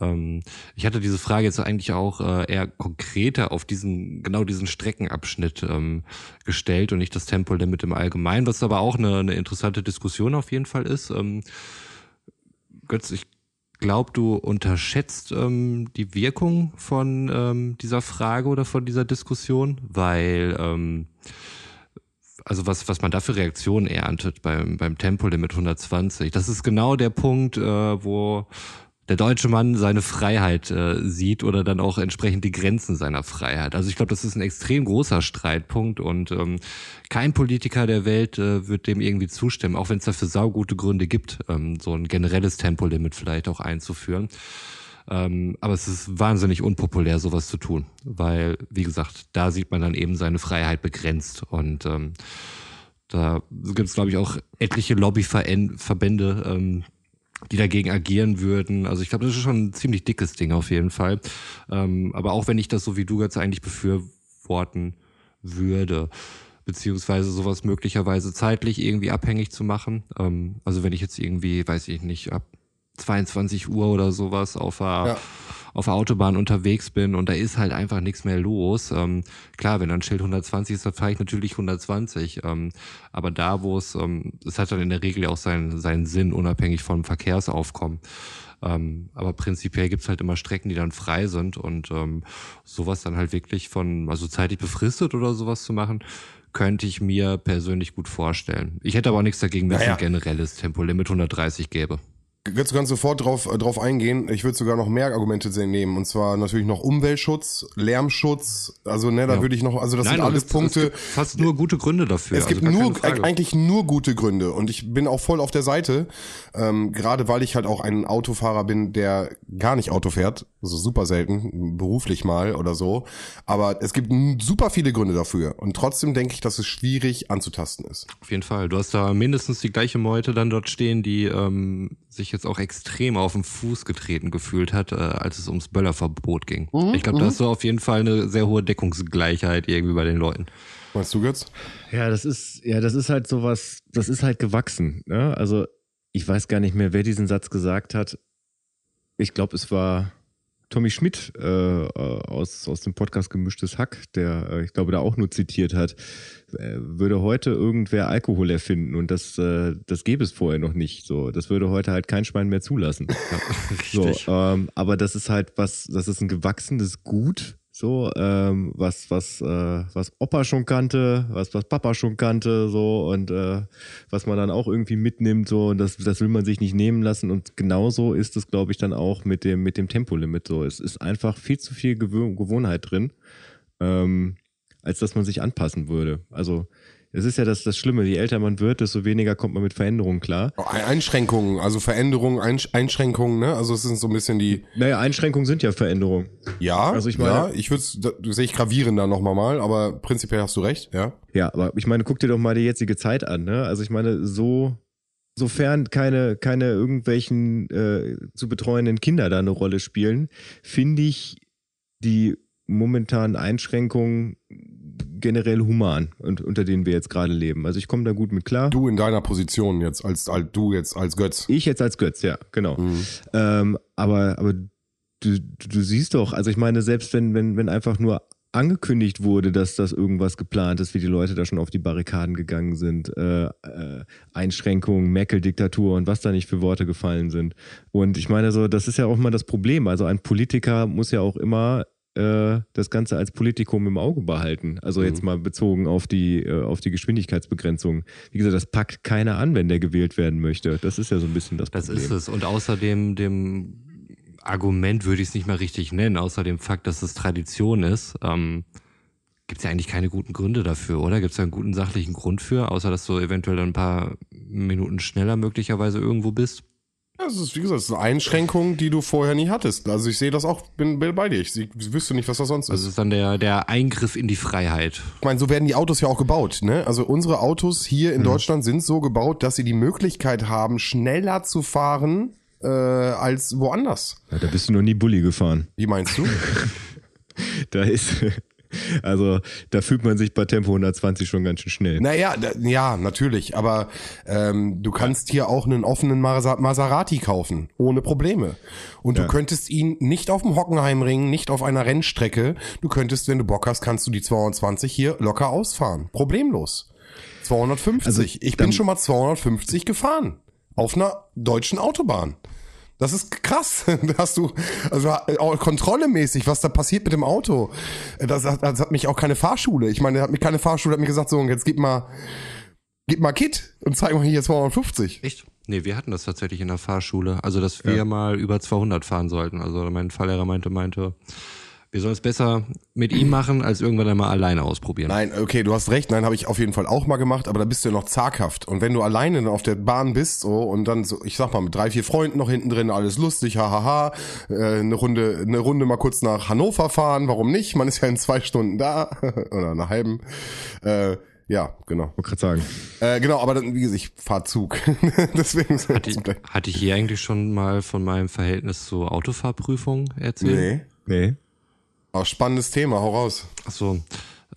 Ähm, ich hatte diese Frage jetzt eigentlich auch äh, eher konkreter auf diesen, genau diesen Streckenabschnitt ähm, gestellt und nicht das Tempolimit im Allgemeinen, was aber auch eine, eine interessante Diskussion auf jeden Fall ist. Ähm, Götz, ich glaube, du unterschätzt ähm, die Wirkung von ähm, dieser Frage oder von dieser Diskussion, weil ähm, also was, was man da für Reaktionen erntet beim, beim Tempolimit 120, das ist genau der Punkt, äh, wo der deutsche Mann seine Freiheit äh, sieht oder dann auch entsprechend die Grenzen seiner Freiheit. Also ich glaube, das ist ein extrem großer Streitpunkt und ähm, kein Politiker der Welt äh, wird dem irgendwie zustimmen, auch wenn es dafür saugute Gründe gibt, ähm, so ein generelles Tempolimit vielleicht auch einzuführen. Ähm, aber es ist wahnsinnig unpopulär, sowas zu tun, weil, wie gesagt, da sieht man dann eben seine Freiheit begrenzt und ähm, da gibt es, glaube ich, auch etliche Lobbyverbände, ähm, die dagegen agieren würden. Also ich glaube, das ist schon ein ziemlich dickes Ding auf jeden Fall. Ähm, aber auch wenn ich das so wie du jetzt eigentlich befürworten würde, beziehungsweise sowas möglicherweise zeitlich irgendwie abhängig zu machen. Ähm, also wenn ich jetzt irgendwie, weiß ich nicht, ab 22 Uhr oder sowas auf der, ja. Auf der Autobahn unterwegs bin und da ist halt einfach nichts mehr los. Ähm, klar, wenn dann Schild 120 ist, dann fahre ich natürlich 120. Ähm, aber da, wo es, ähm, es hat dann in der Regel auch seinen, seinen Sinn, unabhängig vom Verkehrsaufkommen. Ähm, aber prinzipiell gibt's halt immer Strecken, die dann frei sind und ähm, sowas dann halt wirklich von, also zeitlich befristet oder sowas zu machen, könnte ich mir persönlich gut vorstellen. Ich hätte aber auch nichts dagegen, wenn es naja. ein generelles Tempolimit 130 gäbe. Jetzt du ganz sofort drauf, äh, drauf eingehen. Ich würde sogar noch mehr Argumente nehmen. Und zwar natürlich noch Umweltschutz, Lärmschutz. Also, ne, da ja. würde ich noch, also das Nein, sind alles Punkte. fast nur gute Gründe dafür. Es gibt also nur, eigentlich nur gute Gründe. Und ich bin auch voll auf der Seite. Ähm, gerade weil ich halt auch ein Autofahrer bin, der gar nicht Auto fährt. Also super selten, beruflich mal oder so. Aber es gibt super viele Gründe dafür. Und trotzdem denke ich, dass es schwierig anzutasten ist. Auf jeden Fall. Du hast da mindestens die gleiche Meute dann dort stehen, die ähm, sich jetzt auch extrem auf den Fuß getreten gefühlt hat, äh, als es ums Böllerverbot ging. Mhm, ich glaube, da hast du auf jeden Fall eine sehr hohe Deckungsgleichheit irgendwie bei den Leuten. Meinst du jetzt? Ja, das ist, ja, das ist halt sowas, das ist halt gewachsen. Ne? Also, ich weiß gar nicht mehr, wer diesen Satz gesagt hat. Ich glaube, es war Tommy Schmidt äh, aus, aus dem Podcast Gemischtes Hack, der, äh, ich glaube, da auch nur zitiert hat, äh, würde heute irgendwer Alkohol erfinden und das, äh, das gäbe es vorher noch nicht. So, das würde heute halt kein Schwein mehr zulassen. so, ähm, aber das ist halt was, das ist ein gewachsenes Gut, so, ähm, was, was, äh, was Opa schon kannte, was, was Papa schon kannte, so, und äh, was man dann auch irgendwie mitnimmt, so, und das, das will man sich nicht nehmen lassen. Und genauso ist es, glaube ich, dann auch mit dem, mit dem Tempolimit so. Es ist einfach viel zu viel Gewohnheit drin, ähm, als dass man sich anpassen würde. Also es ist ja das, das Schlimme, je älter man wird, desto weniger kommt man mit Veränderungen klar. Oh, Einschränkungen, also Veränderungen, Einschränkungen, ne? Also es sind so ein bisschen die. Naja, Einschränkungen sind ja Veränderungen. Ja, also ich meine, ja, ich würde, sehe ich gravierend da nochmal mal, aber prinzipiell hast du recht, ja. Ja, aber ich meine, guck dir doch mal die jetzige Zeit an, ne? Also ich meine, so sofern keine, keine irgendwelchen äh, zu betreuenden Kinder da eine Rolle spielen, finde ich die momentanen Einschränkungen generell human und unter denen wir jetzt gerade leben. Also ich komme da gut mit klar. Du in deiner Position jetzt als, als du jetzt als Götz. Ich jetzt als Götz, ja, genau. Mhm. Ähm, aber aber du, du siehst doch, also ich meine, selbst wenn wenn wenn einfach nur angekündigt wurde, dass das irgendwas geplant ist, wie die Leute da schon auf die Barrikaden gegangen sind, äh, äh, Einschränkungen, Merkel-Diktatur und was da nicht für Worte gefallen sind. Und ich meine, so, das ist ja auch mal das Problem. Also ein Politiker muss ja auch immer äh, das Ganze als Politikum im Auge behalten. Also mhm. jetzt mal bezogen auf die, äh, auf die Geschwindigkeitsbegrenzung. Wie gesagt, das packt keiner an, wenn der gewählt werden möchte. Das ist ja so ein bisschen das, das Problem. Das ist es. Und außerdem dem Argument würde ich es nicht mal richtig nennen, außer dem Fakt, dass es Tradition ist. Ähm, Gibt es ja eigentlich keine guten Gründe dafür, oder? Gibt es da einen guten sachlichen Grund für, außer dass du eventuell dann ein paar Minuten schneller möglicherweise irgendwo bist? Das ist, wie gesagt, das ist eine Einschränkung, die du vorher nie hattest. Also ich sehe das auch, bin, bin bei dir. Ich, wüsste nicht, was das sonst ist. Also ist dann der, der Eingriff in die Freiheit. Ich meine, so werden die Autos ja auch gebaut. Ne? Also unsere Autos hier in mhm. Deutschland sind so gebaut, dass sie die Möglichkeit haben, schneller zu fahren äh, als woanders. Ja, da bist du noch nie Bulli gefahren. Wie meinst du? da ist also da fühlt man sich bei Tempo 120 schon ganz schön schnell. Naja, ja, natürlich. Aber ähm, du kannst hier auch einen offenen Maserati kaufen, ohne Probleme. Und ja. du könntest ihn nicht auf dem Hockenheimring, nicht auf einer Rennstrecke. Du könntest, wenn du Bock hast, kannst du die 220 hier locker ausfahren. Problemlos. 250. Also, ich bin schon mal 250 gefahren. Auf einer deutschen Autobahn. Das ist krass. Da hast du, also auch kontrollemäßig, was da passiert mit dem Auto. Das, das hat mich auch keine Fahrschule. Ich meine, hat mir keine Fahrschule, hat mir gesagt, so, jetzt gib mal, gib mal Kit und zeig mal hier 250. Echt? Nee, wir hatten das tatsächlich in der Fahrschule. Also, dass wir ja. mal über 200 fahren sollten. Also, mein Fahrlehrer meinte, meinte, wir sollen es besser mit ihm machen, als irgendwann einmal alleine ausprobieren. Nein, okay, du hast recht. Nein, habe ich auf jeden Fall auch mal gemacht, aber da bist du ja noch zaghaft. Und wenn du alleine auf der Bahn bist so und dann so, ich sag mal, mit drei, vier Freunden noch hinten drin, alles lustig, hahaha, äh, eine Runde, eine Runde mal kurz nach Hannover fahren, warum nicht? Man ist ja in zwei Stunden da oder einer halben. Äh, Ja, genau. Wollte gerade sagen. Äh, genau, aber dann, wie gesagt, ich fahr Zug. Deswegen Hatte, hatte ich hier eigentlich schon mal von meinem Verhältnis zur Autofahrprüfung erzählt? Nee. Nee. Auch spannendes Thema, hau raus. Ach so,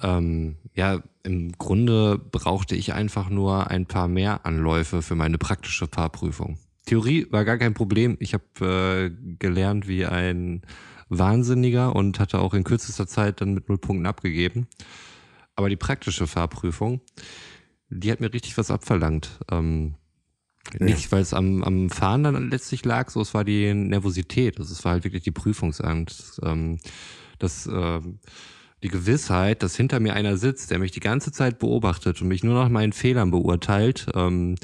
ähm, ja, im Grunde brauchte ich einfach nur ein paar mehr Anläufe für meine praktische Fahrprüfung. Theorie war gar kein Problem. Ich habe äh, gelernt wie ein Wahnsinniger und hatte auch in kürzester Zeit dann mit null Punkten abgegeben. Aber die praktische Fahrprüfung, die hat mir richtig was abverlangt. Ähm, Nicht, weil es am, am Fahren dann letztlich lag, so es war die Nervosität. Also es war halt wirklich die Prüfungsangst. Ähm, das, ähm, die Gewissheit, dass hinter mir einer sitzt, der mich die ganze Zeit beobachtet und mich nur nach meinen Fehlern beurteilt, ähm,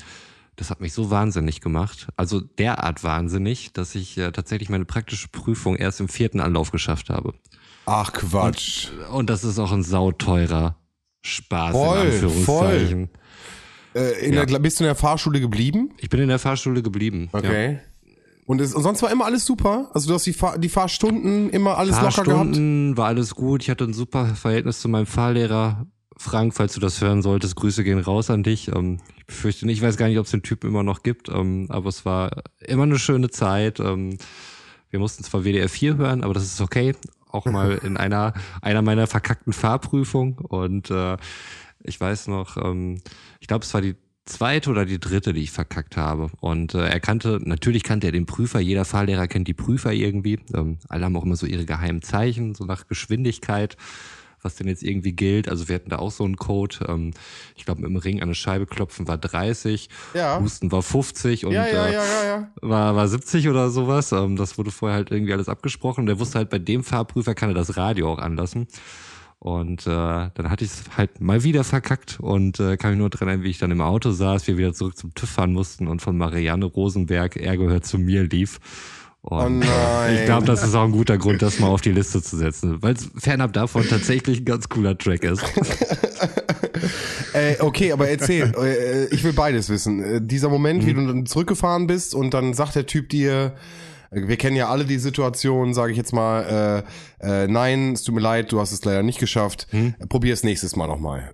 das hat mich so wahnsinnig gemacht. Also derart wahnsinnig, dass ich äh, tatsächlich meine praktische Prüfung erst im vierten Anlauf geschafft habe. Ach Quatsch. Und das ist auch ein sauteurer Spaß Voll, in Anführungszeichen. Äh, in Ja. der, bist du in der Fahrschule geblieben? Ich bin in der Fahrschule geblieben. Ja. Und, es, und sonst war immer alles super? Also du hast die, Fahr die Fahrstunden immer alles locker gehabt? Fahrstunden war alles gut. Ich hatte ein super Verhältnis zu meinem Fahrlehrer. Frank, falls du das hören solltest, Grüße gehen raus an dich. Ähm, ich befürchte nicht, ich weiß gar nicht, ob es den Typen immer noch gibt, ähm, aber es war immer eine schöne Zeit. Ähm, wir mussten zwar WDR 4 hören, aber das ist okay. Auch mal in einer, einer meiner verkackten Fahrprüfungen. Und äh, ich weiß noch, ich glaube, es war die zweite oder die dritte, die ich verkackt habe. Und äh, er kannte, natürlich kannte er den Prüfer, jeder Fahrlehrer kennt die Prüfer irgendwie. Ähm, alle haben auch immer so ihre geheimen Zeichen, so nach Geschwindigkeit, was denn jetzt irgendwie gilt. Also wir hatten da auch so einen Code. Ähm, ich glaube, dem Ring an eine Scheibe klopfen war 30, Ja. Husten war 50 und Ja, ja, äh, ja, ja, ja. war, war 70 oder sowas. Ähm, das wurde vorher halt irgendwie alles abgesprochen. Der wusste halt, bei dem Fahrprüfer kann er das Radio auch anlassen. Und äh, dann hatte ich es halt mal wieder verkackt und äh, kann mich nur dran erinnern, wie ich dann im Auto saß, wir wieder zurück zum TÜV fahren mussten und von Marianne Rosenberg, er gehört zu mir, lief. Und Oh nein. äh, ich glaube, das ist auch ein guter Grund, das mal auf die Liste zu setzen, weil es fernab davon tatsächlich ein ganz cooler Track ist. Äh, okay, aber erzähl. äh, ich will beides wissen. Äh, dieser Moment, Mhm. wie du dann zurückgefahren bist und dann sagt der Typ dir, wir kennen ja alle die Situation, sage ich jetzt mal, äh, äh, nein, es tut mir leid, du hast es leider nicht geschafft. Äh, Probier es nächstes Mal nochmal.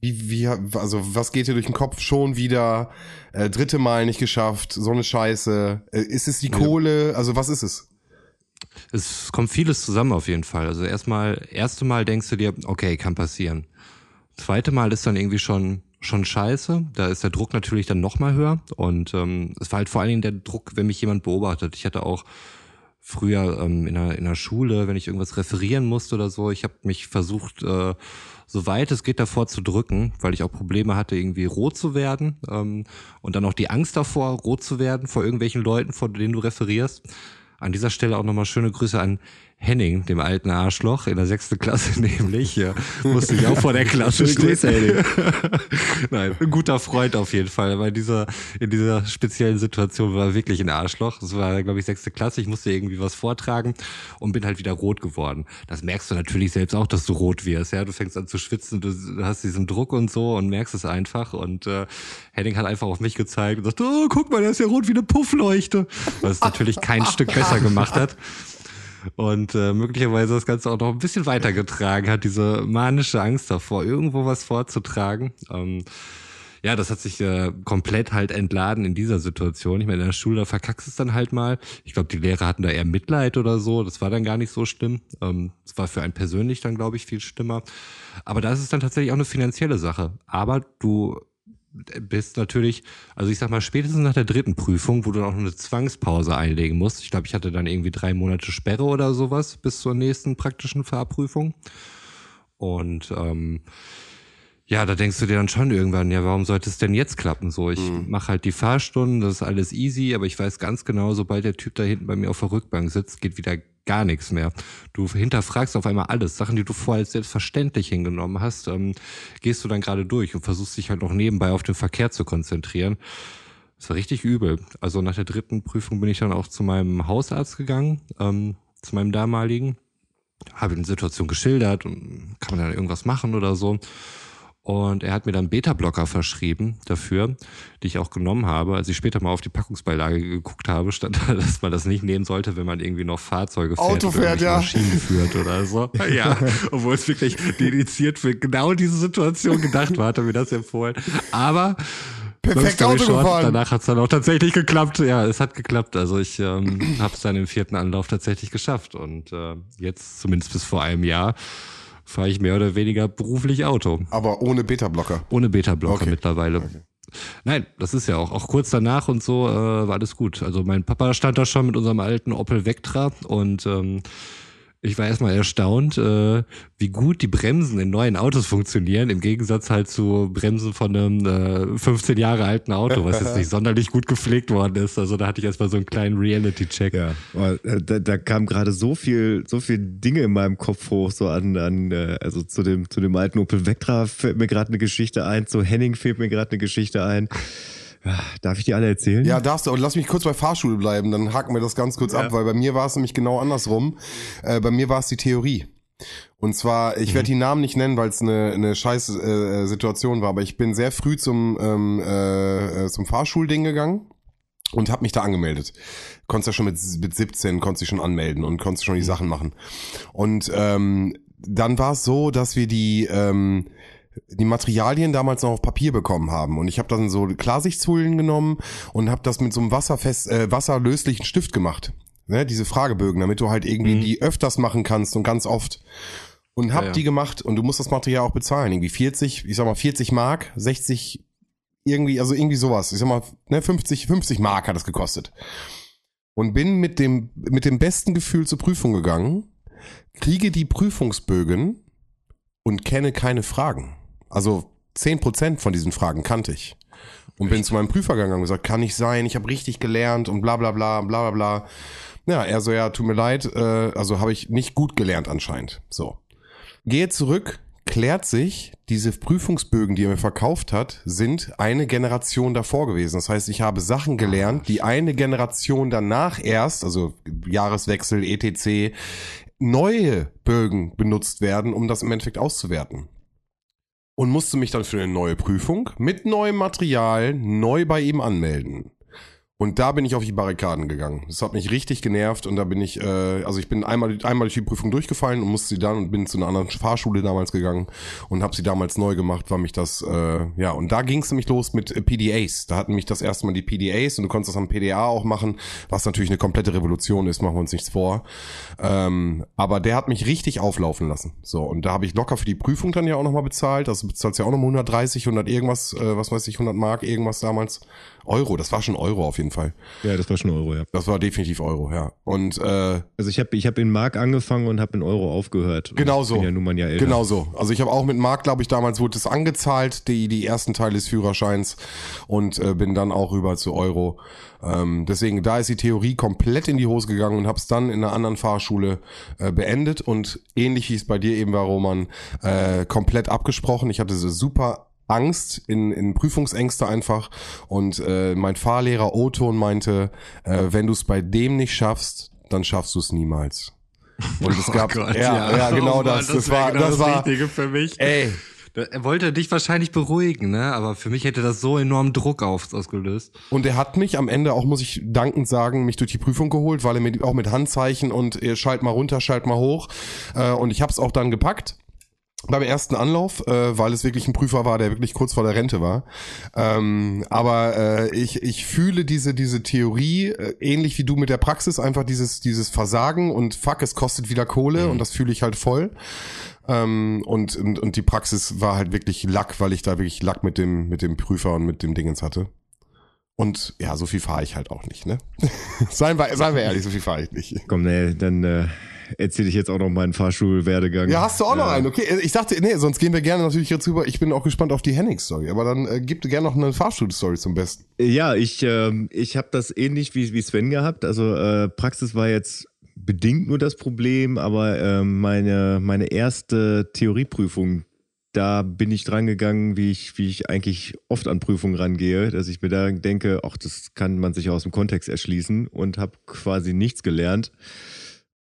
Wie, wie, also was geht dir durch den Kopf? Schon wieder äh, dritte Mal nicht geschafft, so eine Scheiße. Äh, ist es die Kohle? Also was ist es? Es kommt vieles zusammen auf jeden Fall. Also erstmal, erste Mal denkst du dir, okay, kann passieren. Zweite Mal ist dann irgendwie schon schon scheiße. Da ist der Druck natürlich dann noch mal höher. Und ähm, es war halt vor allen Dingen der Druck, wenn mich jemand beobachtet. Ich hatte auch früher ähm, in, der, in der Schule, wenn ich irgendwas referieren musste oder so, ich habe mich versucht, äh, soweit es geht, davor zu drücken, weil ich auch Probleme hatte, irgendwie rot zu werden ähm, und dann auch die Angst davor, rot zu werden vor irgendwelchen Leuten, vor denen du referierst. An dieser Stelle auch nochmal schöne Grüße an Henning, dem alten Arschloch in der sechsten Klasse nämlich. Ja, musste ich auch vor der Klasse stehen. Nein, ein guter Freund auf jeden Fall. In dieser, in dieser speziellen Situation war er wirklich ein Arschloch. Das war, glaube ich, sechste Klasse. Ich musste irgendwie was vortragen und bin halt wieder rot geworden. Das merkst du natürlich selbst auch, dass du rot wirst. Ja, du fängst an zu schwitzen, du hast diesen Druck und so und merkst es einfach. Und äh, Henning hat einfach auf mich gezeigt und sagt, oh, guck mal, der ist ja rot wie eine Puffleuchte. Was es natürlich kein Stück besser gemacht hat und äh, möglicherweise das Ganze auch noch ein bisschen weitergetragen hat, diese manische Angst davor, irgendwo was vorzutragen. Ähm, ja, das hat sich äh, komplett halt entladen in dieser Situation. Ich meine, in der Schule, verkackst du es dann halt mal. Ich glaube, die Lehrer hatten da eher Mitleid oder so. Das war dann gar nicht so schlimm. Ähm, das war für einen persönlich dann, glaube ich, viel schlimmer. Aber da ist es dann tatsächlich auch eine finanzielle Sache. Aber du bist natürlich, also ich sag mal, spätestens nach der dritten Prüfung, wo du auch eine Zwangspause einlegen musst. Ich glaube, ich hatte dann irgendwie drei Monate Sperre oder sowas bis zur nächsten praktischen Fahrprüfung. Und ähm, ja, da denkst du dir dann schon irgendwann, ja, warum sollte es denn jetzt klappen? So, ich mache halt die Fahrstunden, das ist alles easy, aber ich weiß ganz genau, sobald der Typ da hinten bei mir auf der Rückbank sitzt, geht wieder gar nichts mehr. Du hinterfragst auf einmal alles, Sachen, die du vorher als selbstverständlich hingenommen hast, ähm, gehst du dann gerade durch und versuchst dich halt noch nebenbei auf den Verkehr zu konzentrieren. Das war richtig übel. Also nach der dritten Prüfung bin ich dann auch zu meinem Hausarzt gegangen, ähm, zu meinem damaligen, habe die Situation geschildert und kann man da irgendwas machen oder so. Und er hat mir dann Beta-Blocker verschrieben dafür, die ich auch genommen habe. Als ich später mal auf die Packungsbeilage geguckt habe, stand da, dass man das nicht nehmen sollte, wenn man irgendwie noch Fahrzeuge fährt Auto oder fährt, ja. Maschinen führt oder so. Ja, obwohl es wirklich dediziert für genau diese Situation gedacht war, hat er mir das empfohlen. Aber Perfekt Auto short, gefahren. Danach hat es dann auch tatsächlich geklappt. Ja, es hat geklappt. Also ich ähm, habe es dann im vierten Anlauf tatsächlich geschafft. Und äh, jetzt, zumindest bis vor einem Jahr, fahre ich mehr oder weniger beruflich Auto. Aber ohne Beta-Blocker. Ohne Beta-Blocker Okay. mittlerweile. Nein, das ist ja auch, auch kurz danach und so äh, war alles gut. Also mein Papa stand da schon mit unserem alten Opel Vectra und ähm, ich war erstmal erstaunt, äh, wie gut die Bremsen in neuen Autos funktionieren, im Gegensatz halt zu Bremsen von einem äh, 15 Jahre alten Auto, was jetzt nicht sonderlich gut gepflegt worden ist. Also da hatte ich erstmal so einen kleinen Reality-Check. Ja, aber, äh, da, da kam gerade so viel, so viel Dinge in meinem Kopf hoch, so an, an äh, also zu dem, zu dem alten Opel Vectra fällt mir gerade eine Geschichte ein, zu Henning fällt mir gerade eine Geschichte ein. Darf ich die alle erzählen? Ja, darfst du. Und lass mich kurz bei Fahrschule bleiben, dann haken wir das ganz kurz ab, weil bei mir war es nämlich genau andersrum. Äh, bei mir war es die Theorie. Und zwar, ich werde die Namen nicht nennen, weil es eine, eine scheiß äh, Situation war, aber ich bin sehr früh zum, ähm, äh, äh, zum Fahrschulding gegangen und habe mich da angemeldet. Konntest ja schon mit, mit 17, konntest dich schon anmelden und konntest schon die Sachen machen. Und ähm, dann war es so, dass wir die ähm, die Materialien damals noch auf Papier bekommen haben und ich habe dann so Klarsichtshullen genommen und habe das mit so einem wasserfest äh, wasserlöslichen Stift gemacht. Ne, diese Fragebögen, damit du halt irgendwie Mhm. die öfters machen kannst und ganz oft. Und hab Ja, ja. die gemacht und du musst das Material auch bezahlen, irgendwie 40, ich sag mal 40 Mark, 60 irgendwie, also irgendwie sowas. Ich sag mal, ne, 50, 50 Mark hat es gekostet. Und bin mit dem, mit dem besten Gefühl zur Prüfung gegangen, kriege die Prüfungsbögen und kenne keine Fragen. Also 10% von diesen Fragen kannte ich. Und bin zu meinem Prüfer gegangen und gesagt, kann nicht sein, ich habe richtig gelernt und bla bla bla bla bla bla. Ja, er so, ja, tut mir leid, äh, also habe ich nicht gut gelernt anscheinend. So. Gehe zurück, klärt sich, diese Prüfungsbögen, die er mir verkauft hat, sind eine Generation davor gewesen. Das heißt, ich habe Sachen gelernt, die eine Generation danach erst, also Jahreswechsel, etc., neue Bögen benutzt werden, um das im Endeffekt auszuwerten. Und musste mich dann für eine neue Prüfung mit neuem Material neu bei ihm anmelden. Und da bin ich auf die Barrikaden gegangen. Das hat mich richtig genervt und da bin ich, äh, also ich bin einmal, einmal durch die Prüfung durchgefallen und musste sie dann und bin zu einer anderen Fahrschule damals gegangen und habe sie damals neu gemacht, war mich das, äh, ja, und da ging es nämlich los mit äh, PDAs. Da hatten mich das erste Mal die PDAs und du konntest das am PDA auch machen, was natürlich eine komplette Revolution ist, machen wir uns nichts vor. Ähm, aber der hat mich richtig auflaufen lassen. So, und da habe ich locker für die Prüfung dann ja auch nochmal bezahlt. Also bezahlst ja auch nochmal 130, 100 irgendwas, äh, was weiß ich, 100 Mark, irgendwas damals. Euro, das war schon Euro auf jeden Fall. Ja, das war schon Euro, ja. Das war definitiv Euro, ja. Und äh, Also ich habe ich hab in Mark angefangen und habe in Euro aufgehört. Genau so. Ja nun mal ja älter. Genau so. Also ich habe auch mit Marc, glaube ich, damals wurde es angezahlt, die, die ersten Teile des Führerscheins und äh, bin dann auch rüber zu Euro. Ähm, deswegen, da ist die Theorie komplett in die Hose gegangen und habe es dann in einer anderen Fahrschule äh, beendet und ähnlich es bei dir eben war, Roman, äh, komplett abgesprochen. Ich hatte so super Angst, in, in Prüfungsängste einfach. Und äh, mein Fahrlehrer O-Ton meinte, äh, wenn du es bei dem nicht schaffst, dann schaffst du es niemals. Und es gab, Oh Gott, ja, ja, genau Oh Mann, das. Das, wär war, genau das war, Richtige für mich. ey, Er wollte dich wahrscheinlich beruhigen, ne? Aber für mich hätte das so enorm Druck auf, ausgelöst. Und er hat mich am Ende auch, muss ich dankend sagen, mich durch die Prüfung geholt, weil er mir auch mit Handzeichen und äh, schalt mal runter, schalt mal hoch. Äh, und ich habe es auch dann gepackt. Beim ersten Anlauf, äh, weil es wirklich ein Prüfer war, der wirklich kurz vor der Rente war. Ähm, aber äh, ich, ich fühle diese, diese Theorie, äh, ähnlich wie du mit der Praxis, einfach dieses, dieses Versagen und fuck, es kostet wieder Kohle und das fühle ich halt voll. Ähm, und, und, und die Praxis war halt wirklich Lack, weil ich da wirklich Lack mit dem, mit dem Prüfer und mit dem Dingens hatte. Und ja, so viel fahre ich halt auch nicht, ne? seien, wir, seien wir ehrlich, so viel fahre ich nicht. Komm, nee, dann äh, erzähle ich jetzt auch noch meinen Fahrschulwerdegang. Ja, hast du auch noch Ja. einen, okay. Ich dachte, nee, sonst gehen wir gerne natürlich jetzt rüber. Ich bin auch gespannt auf die Henning-Story, aber dann äh, gib dir gerne noch eine Fahrstuhl-Story zum Besten. Ja, ich, ähm, ich habe das ähnlich wie, wie Sven gehabt. Also äh, Praxis war jetzt bedingt nur das Problem, aber ähm, meine, meine erste Theorieprüfung, da bin ich dran gegangen, wie ich, wie ich eigentlich oft an Prüfungen rangehe, dass ich mir da denke, ach, das kann man sich aus dem Kontext erschließen und habe quasi nichts gelernt.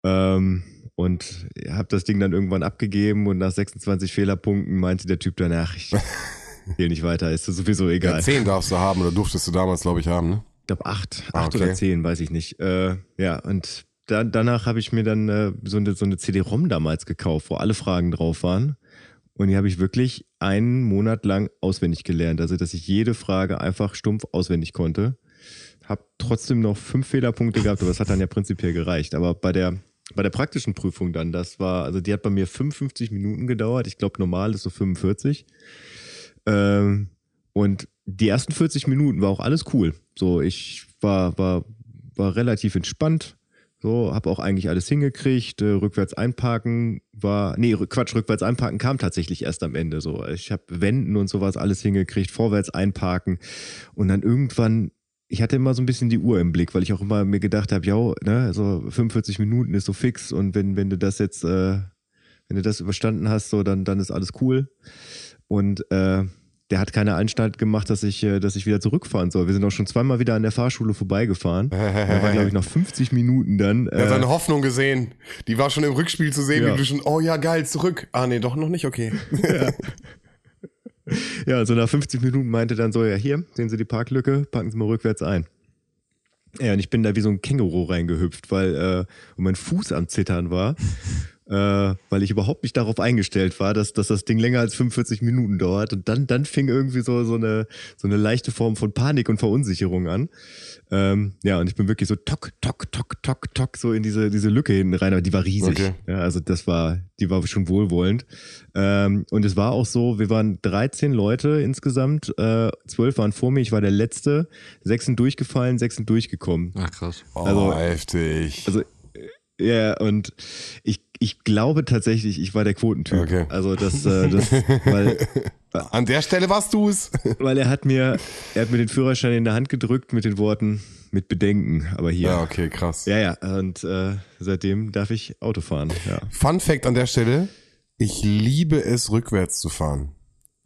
Ähm, und habe das Ding dann irgendwann abgegeben und nach 26 Fehlerpunkten meinte der Typ danach, ich will nicht weiter, ist sowieso egal. Ja, 10 darfst du haben oder durftest du damals, glaube ich, haben, ne? Ich glaube acht, Ah, acht okay. oder zehn, weiß ich nicht. Äh, ja, und da, danach habe ich mir dann äh, so eine, so eine CD-ROM damals gekauft, wo alle Fragen drauf waren. Und die habe ich wirklich einen Monat lang auswendig gelernt. Also, dass ich jede Frage einfach stumpf auswendig konnte. Hab trotzdem noch fünf Fehlerpunkte gehabt, aber das hat dann ja prinzipiell gereicht. Aber bei der, bei der praktischen Prüfung dann, das war, also die hat bei mir 55 Minuten gedauert. Ich glaube, normal ist so 45. Ähm, und die ersten 40 Minuten war auch alles cool. So, ich war, war, war relativ entspannt. So, habe auch eigentlich alles hingekriegt. Äh, rückwärts einparken war, nee, Quatsch, rückwärts einparken kam tatsächlich erst am Ende. So, ich habe Wenden und sowas alles hingekriegt, vorwärts einparken und dann irgendwann. Ich hatte immer so ein bisschen die Uhr im Blick, weil ich auch immer mir gedacht habe, ja, ne, so 45 Minuten ist so fix und wenn wenn du das jetzt, äh, wenn du das überstanden hast, so dann dann ist alles cool. Und äh, der hat keine Anstalt gemacht, dass ich, äh, dass ich wieder zurückfahren soll. Wir sind auch schon zweimal wieder an der Fahrschule vorbeigefahren. Da war, glaube ich, noch 50 Minuten dann. Er hat Äh, seine Hoffnung gesehen. Die war schon im Rückspiel zu sehen, Ja. wie du schon, oh ja, geil, zurück. Ah, nee, doch noch nicht, okay. ja, so nach 50 Minuten meinte dann so, ja, hier, sehen Sie die Parklücke, packen Sie mal rückwärts ein. Ja, und ich bin da wie so ein Känguru reingehüpft, weil äh, mein Fuß am Zittern war, äh, weil ich überhaupt nicht darauf eingestellt war, dass, dass das Ding länger als 45 Minuten dauert. Und dann, dann fing irgendwie so, so, eine, so eine leichte Form von Panik und Verunsicherung an. Ähm, ja, und ich bin wirklich so tock, tock, tock, tock, tock, so in diese, diese Lücke hinten rein, aber die war riesig. Okay. Ja, also das war, die war schon wohlwollend. Ähm, und es war auch so, wir waren 13 Leute insgesamt, äh, 12 waren vor mir, ich war der Letzte, sechs sind durchgefallen, sechs sind durchgekommen. Ach krass. Oh, Also- heftig. Also, ja, und ich, ich glaube tatsächlich, ich war der Quotentyp. Okay. Also das, äh, das weil, An der Stelle warst du's. weil er hat mir, er hat mir den Führerschein in der Hand gedrückt mit den Worten, mit Bedenken, aber hier. Ja, okay, krass. Ja, ja, und äh, seitdem darf ich Auto fahren. Ja. Fun Fact an der Stelle. Ich liebe es, rückwärts zu fahren.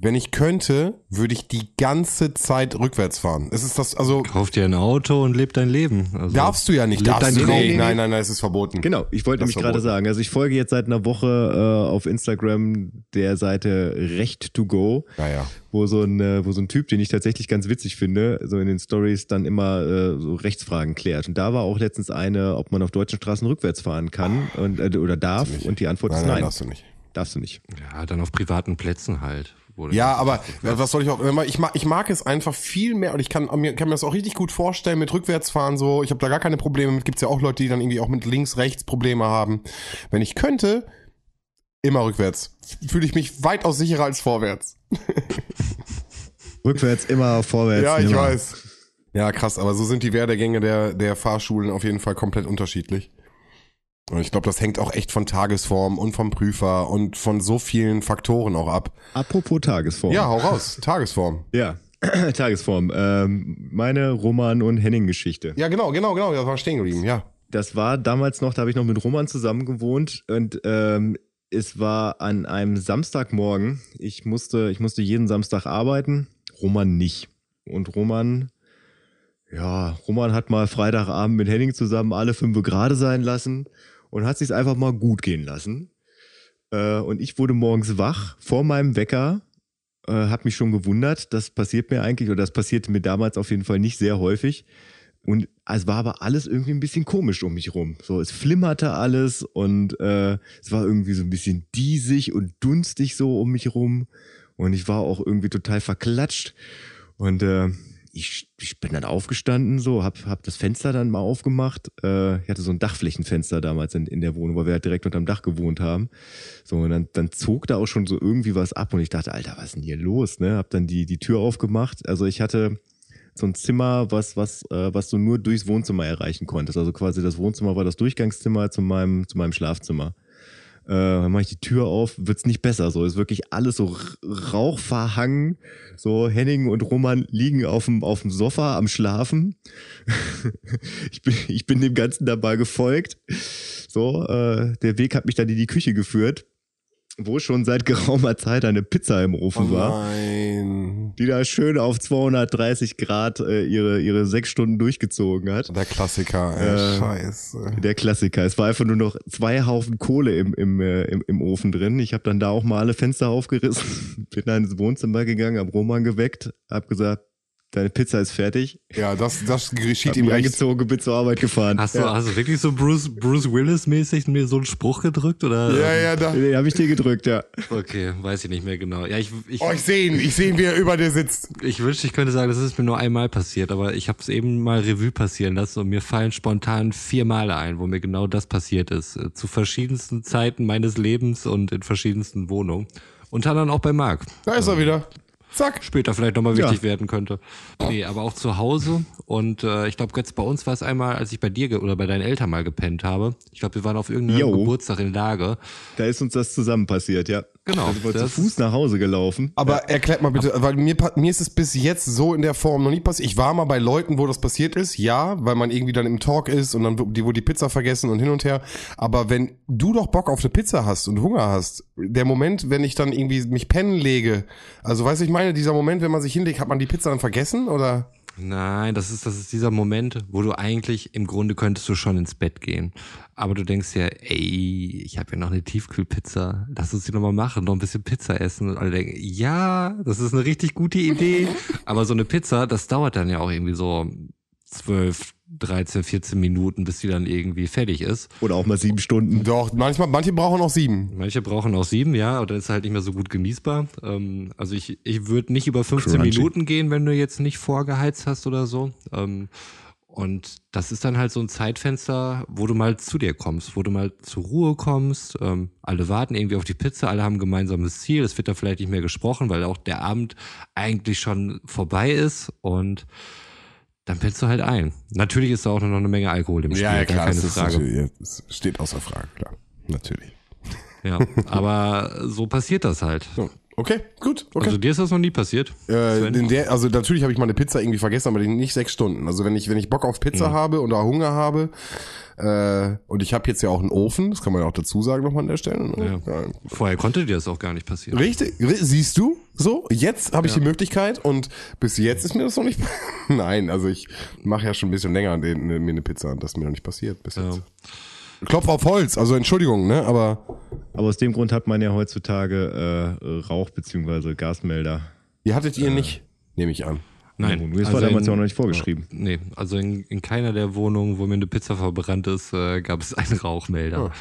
Wenn ich könnte, würde ich die ganze Zeit rückwärts fahren. Es ist das, also, Kauf dir ein Auto und leb dein Leben. Also, darfst du ja nicht. Darfst du nicht. Nein, nein, nein, es ist verboten. Genau, ich wollte Das nämlich gerade sagen, also ich folge jetzt seit einer Woche äh, auf Instagram der Seite Recht to Go, Naja. wo so ein äh, wo so ein Typ, den ich tatsächlich ganz witzig finde, so in den Stories dann immer äh, so Rechtsfragen klärt. Und da war auch letztens eine, ob man auf deutschen Straßen rückwärts fahren kann und äh, oder darf. Und die Antwort Nein, ist nein, nein, darfst du nicht. darfst du nicht. Ja, dann auf privaten Plätzen halt. Du- Ja, aber was soll ich auch immer? Ich mag, ich mag es einfach viel mehr und ich kann mir, kann mir das auch richtig gut vorstellen mit Rückwärtsfahren so. Ich habe da gar keine Probleme mit. Gibt's ja auch Leute, die dann irgendwie auch mit links, rechts Probleme haben. Wenn ich könnte, immer rückwärts. Fühle ich mich weitaus sicherer als vorwärts. Rückwärts immer, vorwärts. ja, ich nimmer. weiß. Ja, krass, aber so sind die Werdegänge der, der Fahrschulen auf jeden Fall komplett unterschiedlich. Und ich glaube, das hängt auch echt von Tagesform und vom Prüfer und von so vielen Faktoren auch ab. Apropos Tagesform. Ja, hau raus. Tagesform. Ja. Tagesform. Ähm, meine Roman und Henning Geschichte. Ja, genau, genau, genau. Das war stehen geblieben, ja. Das war damals noch, da habe ich noch mit Roman zusammen gewohnt und ähm, es war an einem Samstagmorgen. Ich musste, ich musste jeden Samstag arbeiten, Roman nicht. Und Roman, ja, Roman hat mal Freitagabend mit Henning zusammen alle fünf gerade sein lassen und hat sich's einfach mal gut gehen lassen. Äh, und ich wurde morgens wach vor meinem Wecker, äh, habe mich schon gewundert. Das passiert mir eigentlich, oder das passierte mir damals auf jeden Fall nicht sehr häufig. Und es war aber alles irgendwie ein bisschen komisch um mich rum. So, es flimmerte alles und äh, es war irgendwie so ein bisschen diesig und dunstig so um mich rum. Und ich war auch irgendwie total verklatscht. Und äh, ich, ich bin dann aufgestanden, so, hab, hab das Fenster dann mal aufgemacht. Äh, ich hatte so ein Dachflächenfenster damals in, in der Wohnung, weil wir halt direkt unterm Dach gewohnt haben. So, und dann, dann zog da auch schon so irgendwie was ab und ich dachte, Alter, was ist denn hier los? Ne? Hab dann die, die Tür aufgemacht. Also ich hatte so ein Zimmer, was, was, äh, was du nur durchs Wohnzimmer erreichen konntest. Also quasi das Wohnzimmer war das Durchgangszimmer zu meinem, zu meinem Schlafzimmer. Äh, dann mache ich die Tür auf, wird's nicht besser. So ist wirklich alles so rauchverhangen. So Henning und Roman liegen auf dem auf dem Sofa am Schlafen. ich bin ich bin dem Ganzen dabei gefolgt. So äh, der Weg hat mich dann in die Küche geführt. Wo schon seit geraumer Zeit eine Pizza im Ofen Oh war, nein. die da schön auf 230 Grad äh, ihre, ihre sechs Stunden durchgezogen hat. Der Klassiker, ey. Äh, Scheiße. Der Klassiker. Es war einfach nur noch zwei Haufen Kohle im, im, äh, im, im Ofen drin. Ich habe dann da auch mal alle Fenster aufgerissen, bin dann ins Wohnzimmer gegangen, hab Roman geweckt, hab gesagt, deine Pizza ist fertig. Ja, das, das geschieht Hab ihm recht. angezogen, bin zur Arbeit gefahren. Hast du, ja. hast du wirklich so Bruce, Bruce Willis-mäßig mir so einen Spruch gedrückt? Oder? Ja, ja, da. Den habe ich dir gedrückt, ja. Okay, weiß ich nicht mehr genau. Ja, ich, ich, Oh, ich sehe ihn. Ich sehe ihn, wie er über dir sitzt. ich wünschte, ich könnte sagen, das ist mir nur einmal passiert, aber ich habe es eben mal Revue passieren lassen und mir fallen spontan vier Male ein, wo mir genau das passiert ist. Äh, Zu verschiedensten Zeiten meines Lebens und in verschiedensten Wohnungen. Unter anderem auch bei Marc. Da ist er wieder. Zack. später vielleicht nochmal wichtig Ja. werden könnte. Nee, aber auch zu Hause. Und äh, ich glaube, Götz, bei uns war es einmal, als ich bei dir oder bei deinen Eltern mal gepennt habe. Ich glaube, wir waren auf irgendeinem Jo. Geburtstag in Lage. Da ist uns das zusammen passiert, ja. Genau, Also wir zu Fuß nach Hause gelaufen. Aber erklärt mal bitte, weil mir, mir ist es bis jetzt so in der Form noch nie passiert. Ich war mal bei Leuten, wo das passiert ist, ja, weil man irgendwie dann im Talk ist und dann die, wo die Pizza vergessen und hin und her. Aber wenn du doch Bock auf eine Pizza hast und Hunger hast, der Moment, wenn ich dann irgendwie mich pennen lege, also weißt du, ich meine, dieser Moment, wenn man sich hinlegt, hat man die Pizza dann vergessen oder? Nein, das ist, das ist dieser Moment, wo du eigentlich im Grunde könntest du schon ins Bett gehen. Aber du denkst ja, ey, ich habe ja noch eine Tiefkühlpizza. Lass uns die nochmal machen, noch ein bisschen Pizza essen. Und alle denken, ja, das ist eine richtig gute Idee. Aber so eine Pizza, das dauert dann ja auch irgendwie so 12, 13, 14 Minuten, bis die dann irgendwie fertig ist. Oder auch mal sieben Stunden. Doch, manchmal, manche brauchen auch sieben. Manche brauchen auch sieben, ja, oder ist halt nicht mehr so gut genießbar. Ähm, also ich, ich würde nicht über 15 Crunchy. Minuten gehen, wenn du jetzt nicht vorgeheizt hast oder so. Ähm, und das ist dann halt so ein Zeitfenster, wo du mal zu dir kommst, wo du mal zur Ruhe kommst. Ähm, alle warten irgendwie auf die Pizza, alle haben ein gemeinsames Ziel. Es wird da vielleicht nicht mehr gesprochen, weil auch der Abend eigentlich schon vorbei ist und dann pennst du halt ein. Natürlich ist da auch noch eine Menge Alkohol im Spiel, gar keine das, Frage. ja, das steht außer Frage, klar. Natürlich. Ja, aber so passiert das halt. So. Okay, gut. Okay. Also dir ist das noch nie passiert? Äh, in der, also natürlich habe ich meine Pizza irgendwie vergessen, aber nicht sechs Stunden. Also wenn ich wenn ich Bock auf Pizza Mhm. habe oder Hunger habe äh, und ich habe jetzt ja auch einen Ofen, das kann man ja auch dazu sagen nochmal an der Stelle. Ne? Ja. Vorher konnte dir das auch gar nicht passieren. Richtig, ri- siehst du? So, jetzt habe ich die Möglichkeit und bis jetzt ist mir das noch nicht. Nein, also ich mache ja schon ein bisschen länger den, mir eine Pizza und das ist mir noch nicht passiert bis Ja. jetzt. Klopf auf Holz, also Entschuldigung, ne, aber Aber aus dem Grund hat man ja heutzutage äh, Rauch- bzw. Gasmelder. die hattet ihr nicht, nehme ich an. Nein. Das war damals in- ja auch noch nicht vorgeschrieben. Nee, also in, in keiner der Wohnungen, wo mir eine Pizza verbrannt ist, äh, gab es einen Rauchmelder.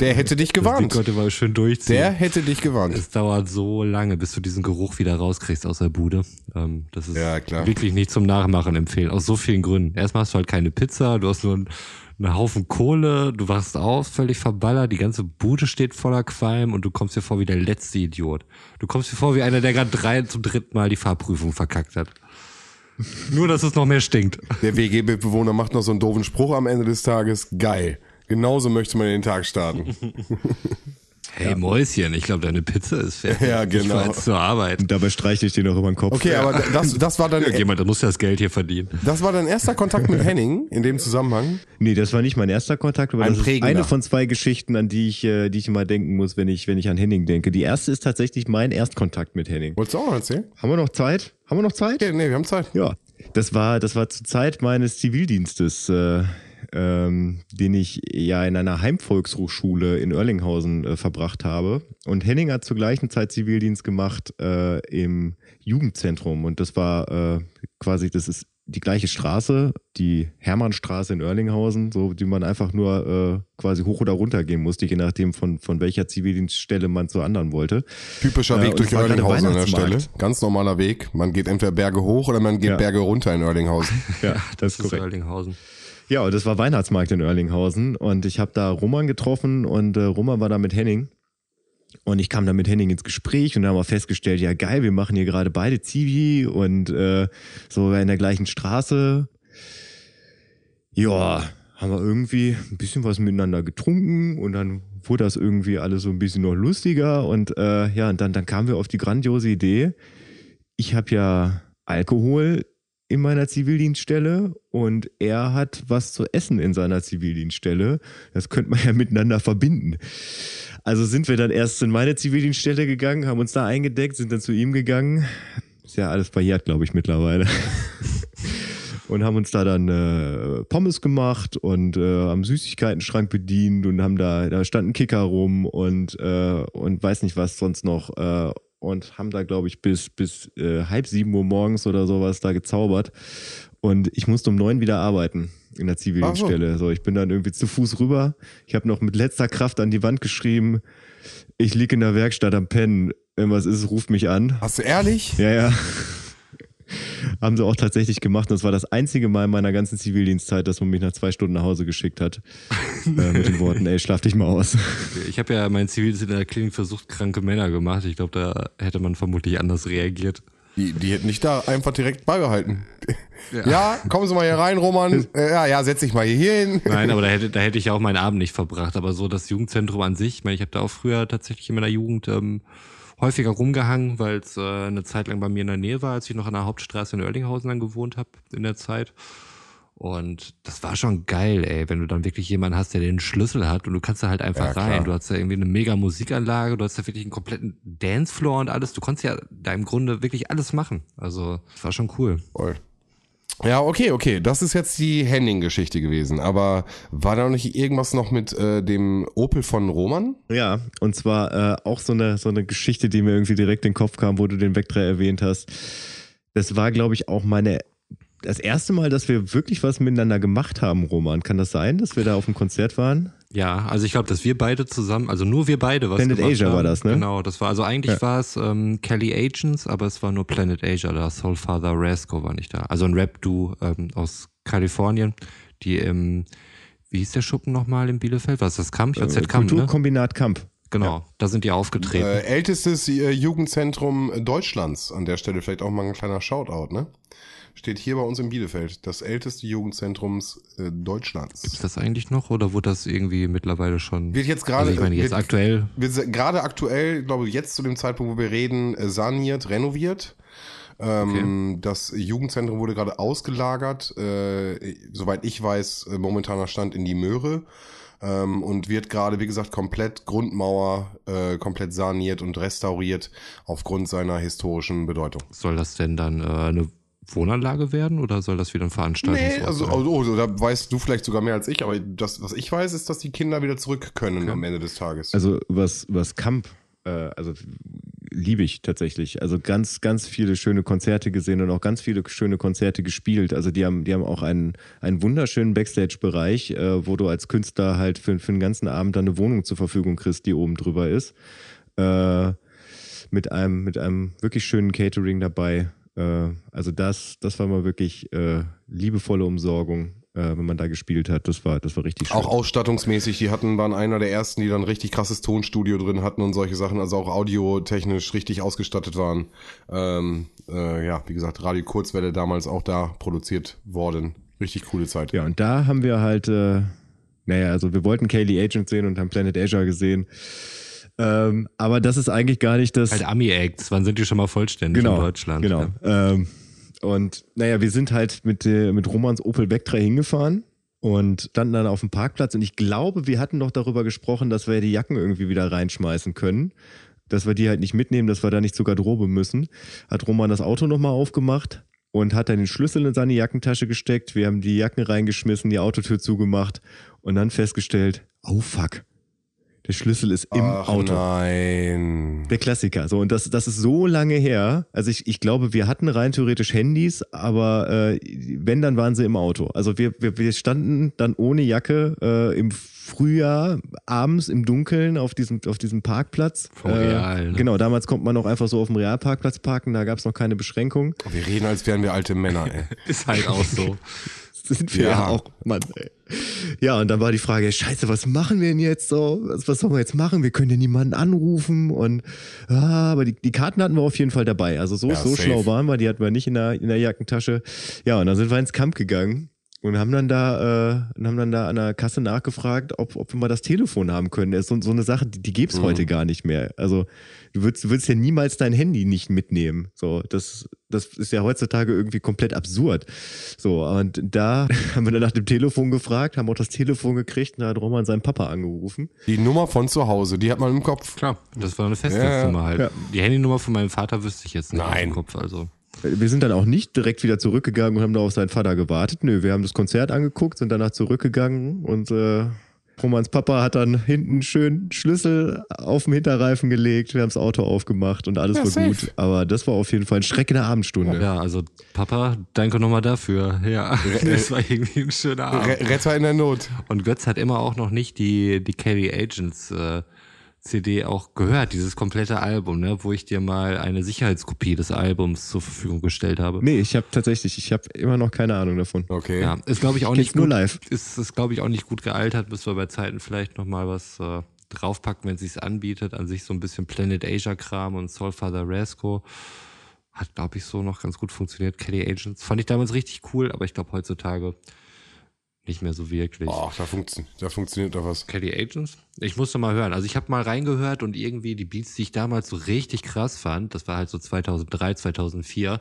Der hätte dich Das Ding gewarnt. konnte schön durchziehen. Der hätte dich gewarnt. es dauert so lange, bis du diesen Geruch wieder rauskriegst aus der Bude. Ähm, das ist Ja, klar. wirklich nicht zum Nachmachen empfehlen. Aus so vielen Gründen. Erstmal hast du halt keine Pizza, du hast nur einen, einen Haufen Kohle, du wachst auf, völlig verballert, die ganze Bude steht voller Qualm und du kommst dir vor wie der letzte Idiot. Du kommst dir vor wie einer, der gerade drei zum dritten Mal die Fahrprüfung verkackt hat. Nur, dass es noch mehr stinkt. Der WG-Bewohner macht noch so einen doofen Spruch am Ende des Tages. Geil. Genauso möchte man den Tag starten. Hey Mäuschen, ich glaube, deine Pizza ist fertig. Ja, Ich genau. jetzt zur Arbeit. Und dabei streiche ich dir noch über den Kopf. Okay, aber das, das war dann, Ja, jemand, muss ja das Geld hier verdienen. das war dein erster Kontakt mit Henning in dem Zusammenhang. Nee, das war nicht mein erster Kontakt, aber Ein das ist prägender. eine von zwei Geschichten, an die ich, äh, die ich immer denken muss, wenn ich, wenn ich an Henning denke. Die erste ist tatsächlich mein Erstkontakt mit Henning. Wolltest du auch noch erzählen? Haben wir noch Zeit? Haben wir noch Zeit? Okay, nee, wir haben Zeit. Ja, das war, das war zur Zeit meines Zivildienstes, äh, ähm, den ich ja in einer Heimvolkshochschule in Oerlinghausen äh, verbracht habe. Und Henning hat zur gleichen Zeit Zivildienst gemacht äh, im Jugendzentrum. Und das war äh, quasi, das ist die gleiche Straße, die Hermannstraße in Oerlinghausen, so die man einfach nur äh, quasi hoch oder runter gehen musste, je nachdem von, von welcher Zivildienststelle man zur anderen wollte. Typischer Ja, Weg und durch Oerlinghausen an der Stelle. Ganz normaler Weg. Man geht entweder Berge hoch oder man geht Ja. Berge runter in Oerlinghausen. Ja, das Das ist ist korrekt. Erlinghausen. Ja, und das war Weihnachtsmarkt in Oerlinghausen und ich habe da Roman getroffen und äh, Roman war da mit Henning. Und ich kam da mit Henning ins Gespräch und dann haben wir festgestellt, ja geil, wir machen hier gerade beide Zivi und äh, so in der gleichen Straße. Ja, haben wir irgendwie ein bisschen was miteinander getrunken und dann wurde das irgendwie alles so ein bisschen noch lustiger und äh, ja, und dann, dann kamen wir auf die grandiose Idee, ich habe ja Alkohol in meiner Zivildienststelle und er hat was zu essen in seiner Zivildienststelle. Das könnte man ja miteinander verbinden. Also sind wir dann erst in meine Zivildienststelle gegangen, haben uns da eingedeckt, sind dann zu ihm gegangen. Ist ja alles verjährt, glaube ich, mittlerweile. und haben uns da dann äh, Pommes gemacht und äh, Süßigkeitenschrank bedient und haben da, da stand ein Kicker rum und, äh, und weiß nicht was sonst noch. Äh, und haben da, glaube ich, bis, bis äh, halb sieben Uhr morgens oder sowas da gezaubert. Und ich musste um neun wieder arbeiten in der Zivildienststelle. So. so, ich bin dann irgendwie zu Fuß rüber. Ich habe noch mit letzter Kraft an die Wand geschrieben, ich liege in der Werkstatt am Pennen. Wenn was ist, ruft mich an. Hast du ehrlich? Ja, ja. Haben sie auch tatsächlich gemacht. Und das war das einzige Mal in meiner ganzen Zivildienstzeit, dass man mich nach zwei Stunden nach Hause geschickt hat. äh, mit den Worten, ey, schlaf dich mal aus. Ich habe ja meinen Zivildienst in der Klinik für suchtkranke Männer gemacht. Ich glaube, da hätte man vermutlich anders reagiert. Die, die hätten nicht da einfach direkt beibehalten. Ja. ja, kommen Sie mal hier rein, Roman. Äh, ja, ja, setz dich mal hier hin. Nein, aber da hätte, da hätte ich auch meinen Abend nicht verbracht. Aber so das Jugendzentrum an sich, ich meine, ich habe da auch früher tatsächlich in meiner Jugend ähm, häufiger rumgehangen, weil es äh, eine Zeit lang bei mir in der Nähe war, als ich noch an der Hauptstraße in Oerlinghausen dann gewohnt habe in der Zeit. Und das war schon geil, ey, wenn du dann wirklich jemanden hast, der den Schlüssel hat und du kannst da halt einfach ja, rein. Du hast da irgendwie eine mega Musikanlage, du hast da wirklich einen kompletten Dancefloor und alles. Du konntest ja da im Grunde wirklich alles machen. Also, das war schon cool. Voll. Ja, okay, okay. Das ist jetzt die Henning-Geschichte gewesen. Aber war da nicht irgendwas noch mit äh, dem Opel von Roman? Ja, und zwar äh, auch so eine, so eine Geschichte, die mir irgendwie direkt in den Kopf kam, wo du den Vectra erwähnt hast. Das war, glaube ich, auch meine das erste Mal, dass wir wirklich was miteinander gemacht haben, Roman. Kann das sein, dass wir da auf dem Konzert waren? Ja, also ich glaube, dass wir beide zusammen, also nur wir beide was Planet Asia haben. war das, ne? Genau, das war, also eigentlich ja. war es ähm, Kelly Agents, aber es war nur Planet Asia da. Soulfather Rasco war nicht da. Also ein Rap-Duo ähm, aus Kalifornien, die im, wie hieß der Schuppen nochmal in Bielefeld? Was ist das Kamp? JZ äh, Kamp, Kulturkombinat ne? Kamp. Genau, ja. da sind die aufgetreten. Äh, ältestes äh, Jugendzentrum Deutschlands an der Stelle, vielleicht auch mal ein kleiner Shoutout, ne? Steht hier bei uns in Bielefeld, das älteste Jugendzentrums äh, Deutschlands. Gibt es das eigentlich noch oder wurde das irgendwie mittlerweile schon? Wird jetzt gerade, also ich meine, jetzt wird, aktuell. Wird gerade aktuell, glaube ich, jetzt zu dem Zeitpunkt, wo wir reden, äh, saniert, renoviert. Ähm, okay. Das Jugendzentrum wurde gerade ausgelagert, äh, soweit ich weiß, äh, momentaner Stand in die Möhre. Ähm, und wird gerade, wie gesagt, komplett Grundmauer, äh, komplett saniert und restauriert aufgrund seiner historischen Bedeutung. Soll das denn dann äh, eine Wohnanlage werden oder soll das wieder ein Veranstaltungsort nee, also, sein? Also, oh, da weißt du vielleicht sogar mehr als ich, aber das, was ich weiß, ist, dass die Kinder wieder zurück können okay. am Ende des Tages. Also was, was Camp, äh, also liebe ich tatsächlich. Also ganz, ganz viele schöne Konzerte gesehen und auch ganz viele schöne Konzerte gespielt. Also die haben, die haben auch einen, einen wunderschönen Backstage-Bereich, äh, wo du als Künstler halt für, für den ganzen Abend dann eine Wohnung zur Verfügung kriegst, die oben drüber ist. Äh, mit einem, mit einem wirklich schönen Catering dabei. Äh, also das, das war mal wirklich äh, liebevolle Umsorgung, äh, wenn man da gespielt hat. Das war, das war richtig schön. Auch ausstattungsmäßig, die hatten, waren einer der ersten, die dann richtig krasses Tonstudio drin hatten und solche Sachen, also auch audiotechnisch richtig ausgestattet waren. Ähm, äh, ja, wie gesagt, Radio Kurzwelle damals auch da produziert worden. Richtig coole Zeit. Ja, und da haben wir halt, äh, naja, also wir wollten Kaylee Agent sehen und haben Planet Asia gesehen. Ähm, aber das ist eigentlich gar nicht das. Halt Ami-Acts, wann sind die schon mal vollständig genau, in Deutschland? Genau. Ja. Ähm, und naja, wir sind halt mit, äh, mit Romans Opel Vectra hingefahren und standen dann auf dem Parkplatz und ich glaube, wir hatten noch darüber gesprochen, dass wir die Jacken irgendwie wieder reinschmeißen können. Dass wir die halt nicht mitnehmen, dass wir da nicht zur Garderobe müssen. Hat Roman das Auto nochmal aufgemacht und hat dann den Schlüssel in seine Jackentasche gesteckt. Wir haben die Jacken reingeschmissen, die Autotür zugemacht und dann festgestellt, oh fuck, der Schlüssel ist im Ach, Auto. Nein. Der Klassiker. So, und das, das ist so lange her. Also ich, ich glaube, wir hatten rein theoretisch Handys, aber äh, wenn, dann waren sie im Auto. Also wir, wir, wir standen dann ohne Jacke äh, im Frühjahr abends im Dunkeln auf diesem, auf diesem Parkplatz. Vom Real. Äh, ne? Genau, damals konnte man noch einfach so auf dem Realparkplatz parken, da gab es noch keine Beschränkung. Wir reden, als wären wir alte Männer, ey. ist halt auch so. sind wir ja, ja auch, Mann, ey. Ja, und dann war die Frage, scheiße, was machen wir denn jetzt so? Was, was sollen wir jetzt machen? Wir können ja niemanden anrufen und ah, aber die, die Karten hatten wir auf jeden Fall dabei. Also so, ja, so schlau waren wir, die hatten wir nicht in der, in der Jackentasche. Ja, und dann sind wir ins Camp gegangen und haben dann da äh, und haben dann da an der Kasse nachgefragt, ob, ob wir mal das Telefon haben können. Das ist so, so eine Sache, die, die gibt's Mhm. heute gar nicht mehr. Also du würdest, du würdest ja niemals dein Handy nicht mitnehmen. So, das, das ist ja heutzutage irgendwie komplett absurd. So, und da haben wir dann nach dem Telefon gefragt, haben auch das Telefon gekriegt und da hat Roman seinen Papa angerufen. Die Nummer von zu Hause, die hat man im Kopf. Klar, das war eine Festnetznummer halt. Ja. Die Handynummer von meinem Vater wüsste ich jetzt nicht Nein. dem Kopf. Also. Wir sind dann auch nicht direkt wieder zurückgegangen und haben da auf seinen Vater gewartet. Nö, wir haben das Konzert angeguckt, sind danach zurückgegangen und äh, Romans Papa hat dann hinten schön Schlüssel auf den Hinterreifen gelegt, wir haben das Auto aufgemacht und alles Ja, war safe. gut. Aber das war auf jeden Fall eine schreckende Abendstunde. Ja, also Papa, danke nochmal dafür. Ja, das war irgendwie ein schöner Abend. Re Retter in der Not. Und Götz hat immer auch noch nicht die, die Kelly Agents äh, CD auch gehört, dieses komplette Album, ne, wo ich dir mal eine Sicherheitskopie des Albums zur Verfügung gestellt habe. Nee, ich habe tatsächlich, ich habe immer noch keine Ahnung davon. Okay. Ja, ist glaube ich auch Kenn's nicht nur gut, live. Ist, ist glaube ich auch nicht gut gealtert, müssen wir bei Zeiten vielleicht noch mal was äh, draufpacken, wenn es sich anbietet. An sich so ein bisschen Planet Asia Kram und Soulfather Rasco hat glaube ich so noch ganz gut funktioniert. Kelly Agents fand ich damals richtig cool, aber ich glaube heutzutage nicht mehr so wirklich. Oh, da, funktio da funktioniert doch was. Kelly Agents? Ich musste mal hören. Also ich habe mal reingehört und irgendwie die Beats, die ich damals so richtig krass fand, das war halt so 2003, 2004,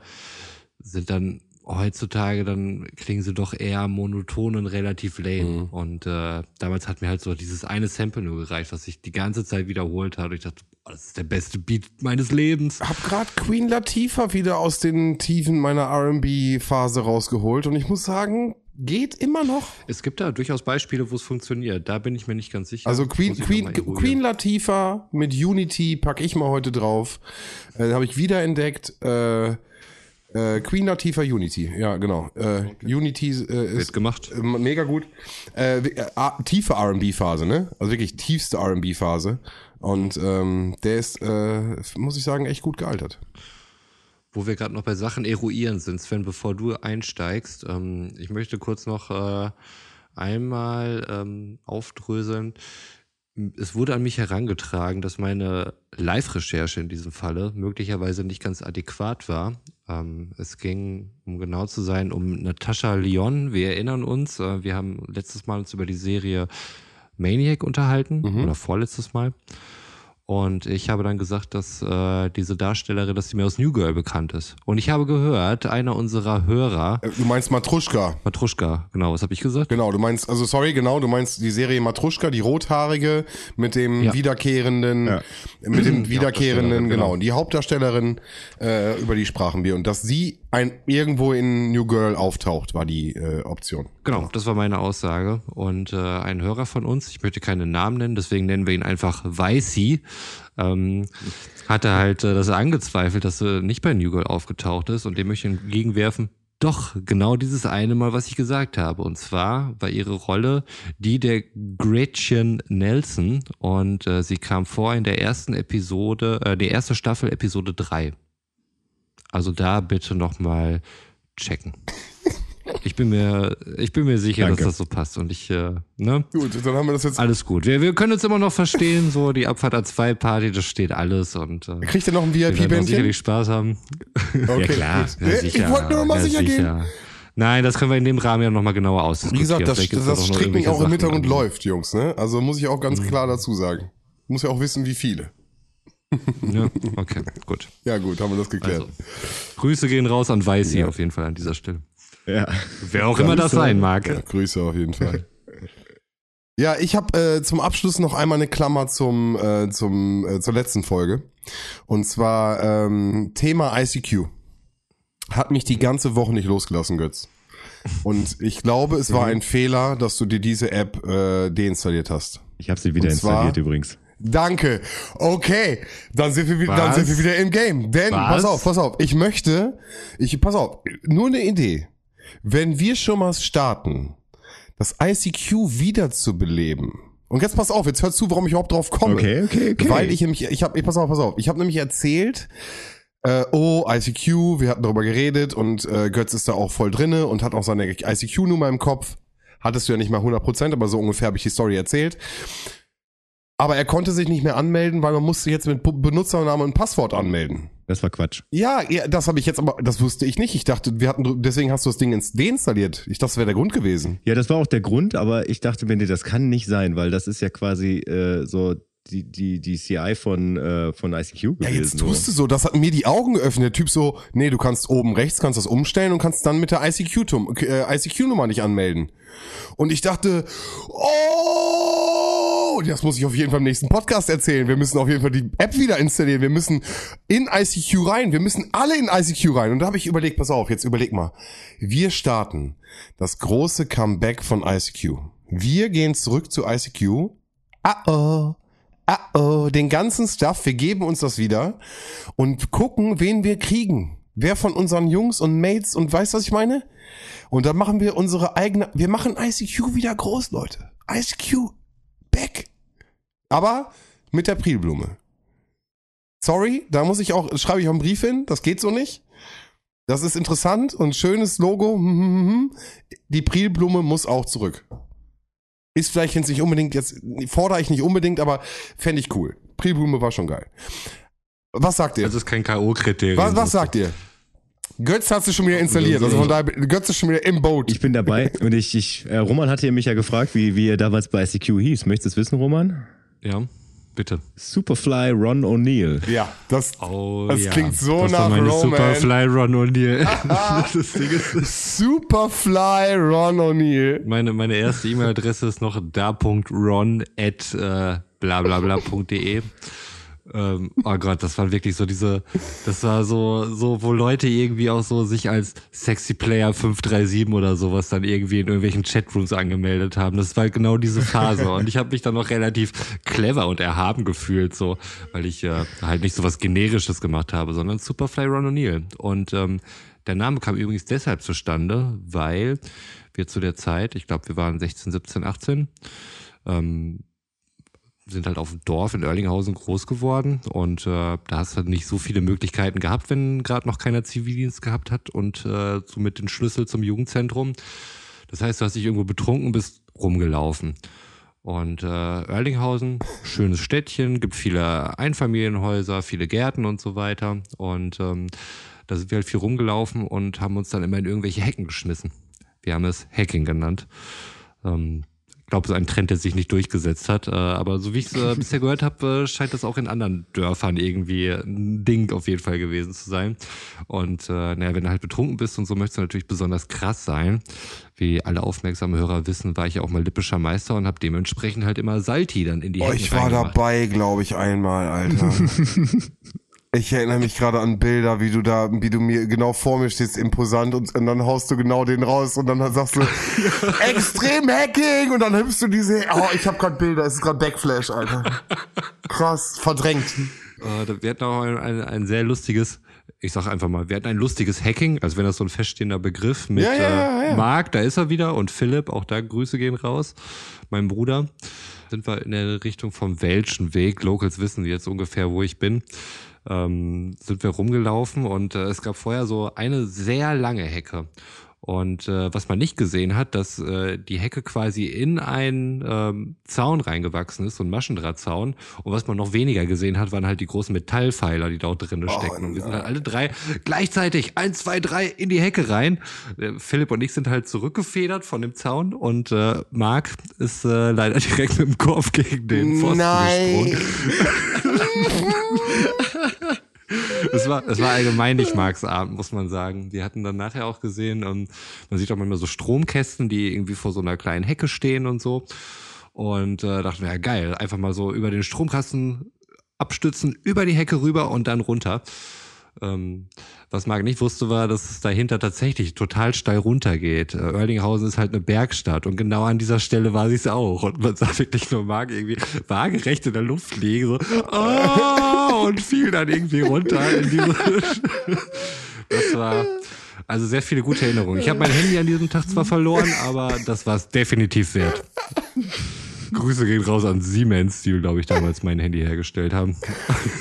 sind dann heutzutage, dann klingen sie doch eher monoton und relativ lame. Und äh, damals hat mir halt so dieses eine Sample nur gereicht, was ich die ganze Zeit wiederholt habe. Ich dachte, boah, das ist der beste Beat meines Lebens. Hab grad Queen Latifah wieder aus den Tiefen meiner R&B-Phase rausgeholt und ich muss sagen, geht immer noch. Es gibt da durchaus Beispiele, wo es funktioniert. Da bin ich mir nicht ganz sicher. Also Queen, Queen. Queen Latifah mit Unity pack ich mal heute drauf. Äh, habe ich wiederentdeckt. Äh, äh, Queen Latifah Unity, ja genau. Äh, Unity äh, ist gemacht. äh, mega gut. Äh, äh, tiefe R&B-Phase, ne? Also wirklich tiefste R&B-Phase. Und ähm, der ist, muss ich sagen, echt gut gealtert. Wo wir gerade noch bei Sachen eruieren sind, Sven, bevor du einsteigst, ähm, ich möchte kurz noch äh, einmal ähm, aufdröseln. Es wurde an mich herangetragen, dass meine Live-Recherche in diesem Falle möglicherweise nicht ganz adäquat war. Ähm, es ging, um genau zu sein, um Natascha Lyon. Wir erinnern uns, äh, wir haben letztes Mal uns über die Serie Maniac unterhalten oder vorletztes Mal. Und ich habe dann gesagt, dass äh, diese Darstellerin, dass sie mir aus New Girl bekannt ist. Und ich habe gehört, einer unserer Hörer, Äh, Du meinst Matruschka. Matruschka, genau, was habe ich gesagt? Genau, du meinst, also sorry, genau, du meinst die Serie Matruschka, die rothaarige mit dem Ja. wiederkehrenden, Ja. mit dem wiederkehrenden, genau, genau. die Hauptdarstellerin, äh, über die sprachen wir. Und dass sie ein irgendwo in New Girl auftaucht, war die äh, Option. Genau, das war meine Aussage. Und äh, ein Hörer von uns, ich möchte keinen Namen nennen, deswegen nennen wir ihn einfach Weißi, ähm, hatte halt äh, das angezweifelt, dass sie nicht bei New Girl aufgetaucht ist. Und dem möchte ich entgegenwerfen, doch, genau dieses eine Mal, was ich gesagt habe. Und zwar war ihre Rolle die der Gretchen Nelson. Und äh, sie kam vor in der ersten Episode, äh, die erste Staffel, Episode 3. Also da bitte nochmal checken. Ich bin mir, ich bin mir sicher, Danke. dass das so passt. Und ich, äh, ne? Gut, dann haben wir das jetzt. Alles gut. Wir, wir können uns immer noch verstehen, so die Abfahrt A2 Party, das steht alles und äh, Kriegt ihr noch ein VIP-Bändchen? sicherlich Spaß haben. Okay, klar. gut. Ja, sicher, ich wollte nur mal ja, sicher gehen. sicher. Nein, das können wir in dem Rahmen ja nochmal genauer Wie ausdiskutieren. gesagt, das, das da doch noch Stricken auch im Hintergrund an. läuft, Jungs, ne? Also muss ich auch ganz Mhm. klar dazu sagen. Muss ja auch wissen, wie viele. Ja, okay, gut. Ja, gut, haben wir das geklärt. Also, Grüße gehen raus an Weißi auf jeden Fall an dieser Stelle. Ja. Wer auch immer das sein mag. Ja, Grüße auf jeden Fall. Ja, ich habe äh, zum Abschluss noch einmal eine Klammer zum, äh, zum äh, zur letzten Folge. Und zwar ähm, Thema ICQ. Hat mich die ganze Woche nicht losgelassen, Götz. Und ich glaube, es war ein Fehler, dass du dir diese App äh, deinstalliert hast. Ich habe sie wieder zwar- installiert übrigens. Danke. Okay, dann sind wir, wi- dann sind wir wieder im Game. Denn, Was? pass auf, pass auf, ich möchte, ich, pass auf, nur eine Idee. Wenn wir schon mal starten, das ICQ wiederzubeleben. Und jetzt pass auf, jetzt hör zu, warum ich überhaupt drauf komme. Okay, okay, okay. Weil ich nämlich, ich habe, pass auf, pass auf, ich habe nämlich erzählt, äh, oh, ICQ, wir hatten darüber geredet und äh, Götz ist da auch voll drinne und hat auch seine ICQ-Nummer im Kopf. Hattest du ja nicht mal 100%, aber so ungefähr habe ich die Story erzählt. Aber er konnte sich nicht mehr anmelden, weil man musste jetzt mit Benutzernamen und Passwort anmelden. Das war Quatsch. Ja, ja das habe ich jetzt aber, das wusste ich nicht. Ich dachte, wir hatten, deswegen hast du das Ding ins deinstalliert. Ich dachte, das wäre der Grund gewesen. Ja, das war auch der Grund, aber ich dachte mir, nee, das kann nicht sein, weil das ist ja quasi äh, so die, die, die CI von, äh, von ICQ gewesen. Ja, jetzt tust du so, das hat mir die Augen geöffnet. Der Typ so, nee, du kannst oben rechts, kannst das umstellen und kannst dann mit der ICQ-Nummer äh, ICQ nicht anmelden. Und ich dachte, oh, das muss ich auf jeden Fall im nächsten Podcast erzählen. Wir müssen auf jeden Fall die App wieder installieren. Wir müssen in ICQ rein. Wir müssen alle in ICQ rein. Und da habe ich überlegt, pass auf, jetzt überleg mal. Wir starten das große Comeback von ICQ. Wir gehen zurück zu ICQ. Ah oh ah oh, den ganzen Stuff, wir geben uns das wieder und gucken, wen wir kriegen. Wer von unseren Jungs und Mates und weißt was ich meine? Und dann machen wir unsere eigene, wir machen ICQ wieder groß, Leute. ICQ, back. Aber mit der Prilblume. Sorry, da muss ich auch, schreibe ich auch einen Brief hin, das geht so nicht. Das ist interessant und schönes Logo. Die Prilblume muss auch zurück. Ist vielleicht jetzt nicht unbedingt, jetzt fordere ich nicht unbedingt, aber fände ich cool. Prilblume war schon geil. Was sagt ihr? Das ist kein K.O.-Kriterium. Was, was sagt ihr? Götz hat sich schon wieder installiert. Also von daher, Götz ist schon wieder im Boot. Ich bin dabei und ich, ich äh, Roman hatte mich ja gefragt, wie, wie er damals bei ICQ hieß. Möchtest du es wissen, Roman? Ja. Bitte. Superfly Ron O'Neill. Ja, das, Oh, das ja. klingt so das nach war meine Roman. Superfly Ron O'Neill. das Ding ist, Superfly Ron O'Neill. meine, meine erste E-Mail-Adresse ist noch da.ron at äh, blablabla.de. Ähm, oh Gott, das war wirklich so diese, das war so, so, wo Leute irgendwie auch so sich als Sexy Player 537 oder sowas dann irgendwie in irgendwelchen Chatrooms angemeldet haben. Das war genau diese Phase. Und ich habe mich dann noch relativ clever und erhaben gefühlt, so, weil ich äh, halt nicht so was Generisches gemacht habe, sondern Superfly Ron O'Neill. Und ähm, der Name kam übrigens deshalb zustande, weil wir zu der Zeit, ich glaube, wir waren 16, 17, 18, ähm, sind halt auf dem Dorf in Erlinghausen groß geworden und äh, da hast du halt nicht so viele Möglichkeiten gehabt, wenn gerade noch keiner Zivildienst gehabt hat und äh, so mit den Schlüssel zum Jugendzentrum. Das heißt, du hast dich irgendwo betrunken, bist rumgelaufen. Und äh, Erlinghausen, schönes Städtchen, gibt viele Einfamilienhäuser, viele Gärten und so weiter. Und ähm, da sind wir halt viel rumgelaufen und haben uns dann immer in irgendwelche Hecken geschmissen. Wir haben es Hacking genannt. Ähm, glaube, es ist ein Trend, der sich nicht durchgesetzt hat. Äh, aber so wie ich es äh, bisher gehört habe, äh, scheint das auch in anderen Dörfern irgendwie ein Ding auf jeden Fall gewesen zu sein. Und äh, naja, wenn du halt betrunken bist und so, möchtest du natürlich besonders krass sein. Wie alle aufmerksamen Hörer wissen, war ich ja auch mal lippischer Meister und habe dementsprechend halt immer Salti dann in die Oh, Hecken ich war dabei, glaube ich, einmal, Alter. Ich erinnere mich gerade an Bilder, wie du da, wie du mir genau vor mir stehst, imposant und, und dann haust du genau den raus und dann sagst du extrem Hacking und dann hüpfst du diese. Oh, ich habe gerade Bilder, es ist gerade Backflash, Alter. Krass, verdrängt. Da- wir hatten auch ein, ein, ein sehr lustiges, ich sag einfach mal, wir hatten ein lustiges Hacking, als wenn das so ein feststehender Begriff mit Ja, ja, ja, äh, ja. Marc, da ist er wieder, und Philipp, auch da Grüße gehen raus, mein Bruder. Sind wir in der Richtung vom Welschen Weg, Locals wissen jetzt ungefähr, wo ich bin, ähm, sind wir rumgelaufen und äh, es gab vorher so eine sehr lange Hecke. Und äh, was man nicht gesehen hat, dass äh, die Hecke quasi in einen ähm, Zaun reingewachsen ist, so ein Maschendrahtzaun. Und was man noch weniger gesehen hat, waren halt die großen Metallpfeiler, die dort drin stecken. und wir sind halt alle drei gleichzeitig, eins, zwei, drei, in die Hecke rein. Äh, Philipp und ich sind halt zurückgefedert von dem Zaun und äh, Marc ist äh, leider direkt mit dem Kopf gegen den Pfosten Nein. gesprungen. Es war, es war allgemein nicht Marks Abend, muss man sagen. Wir hatten dann nachher auch gesehen, ähm, man sieht auch manchmal so Stromkästen, die irgendwie vor so einer kleinen Hecke stehen und so. Und äh, dachten wir, ja geil, einfach mal so über den Stromkasten abstützen, über die Hecke rüber und dann runter. Ähm, was Marc nicht wusste, war, dass es dahinter tatsächlich total steil runtergeht. Äh, Oerlinghausen ist halt eine Bergstadt und genau an dieser Stelle war sie es auch. Und man sah wirklich nur Marc irgendwie waagerecht in der Luft fliegen, so oh, und fiel dann irgendwie runter in diese. das war also sehr viele gute Erinnerungen. Ich habe mein Handy an diesem Tag zwar verloren, aber das war es definitiv wert. Grüße gehen raus an Siemens, die, glaube ich, damals mein Handy hergestellt haben.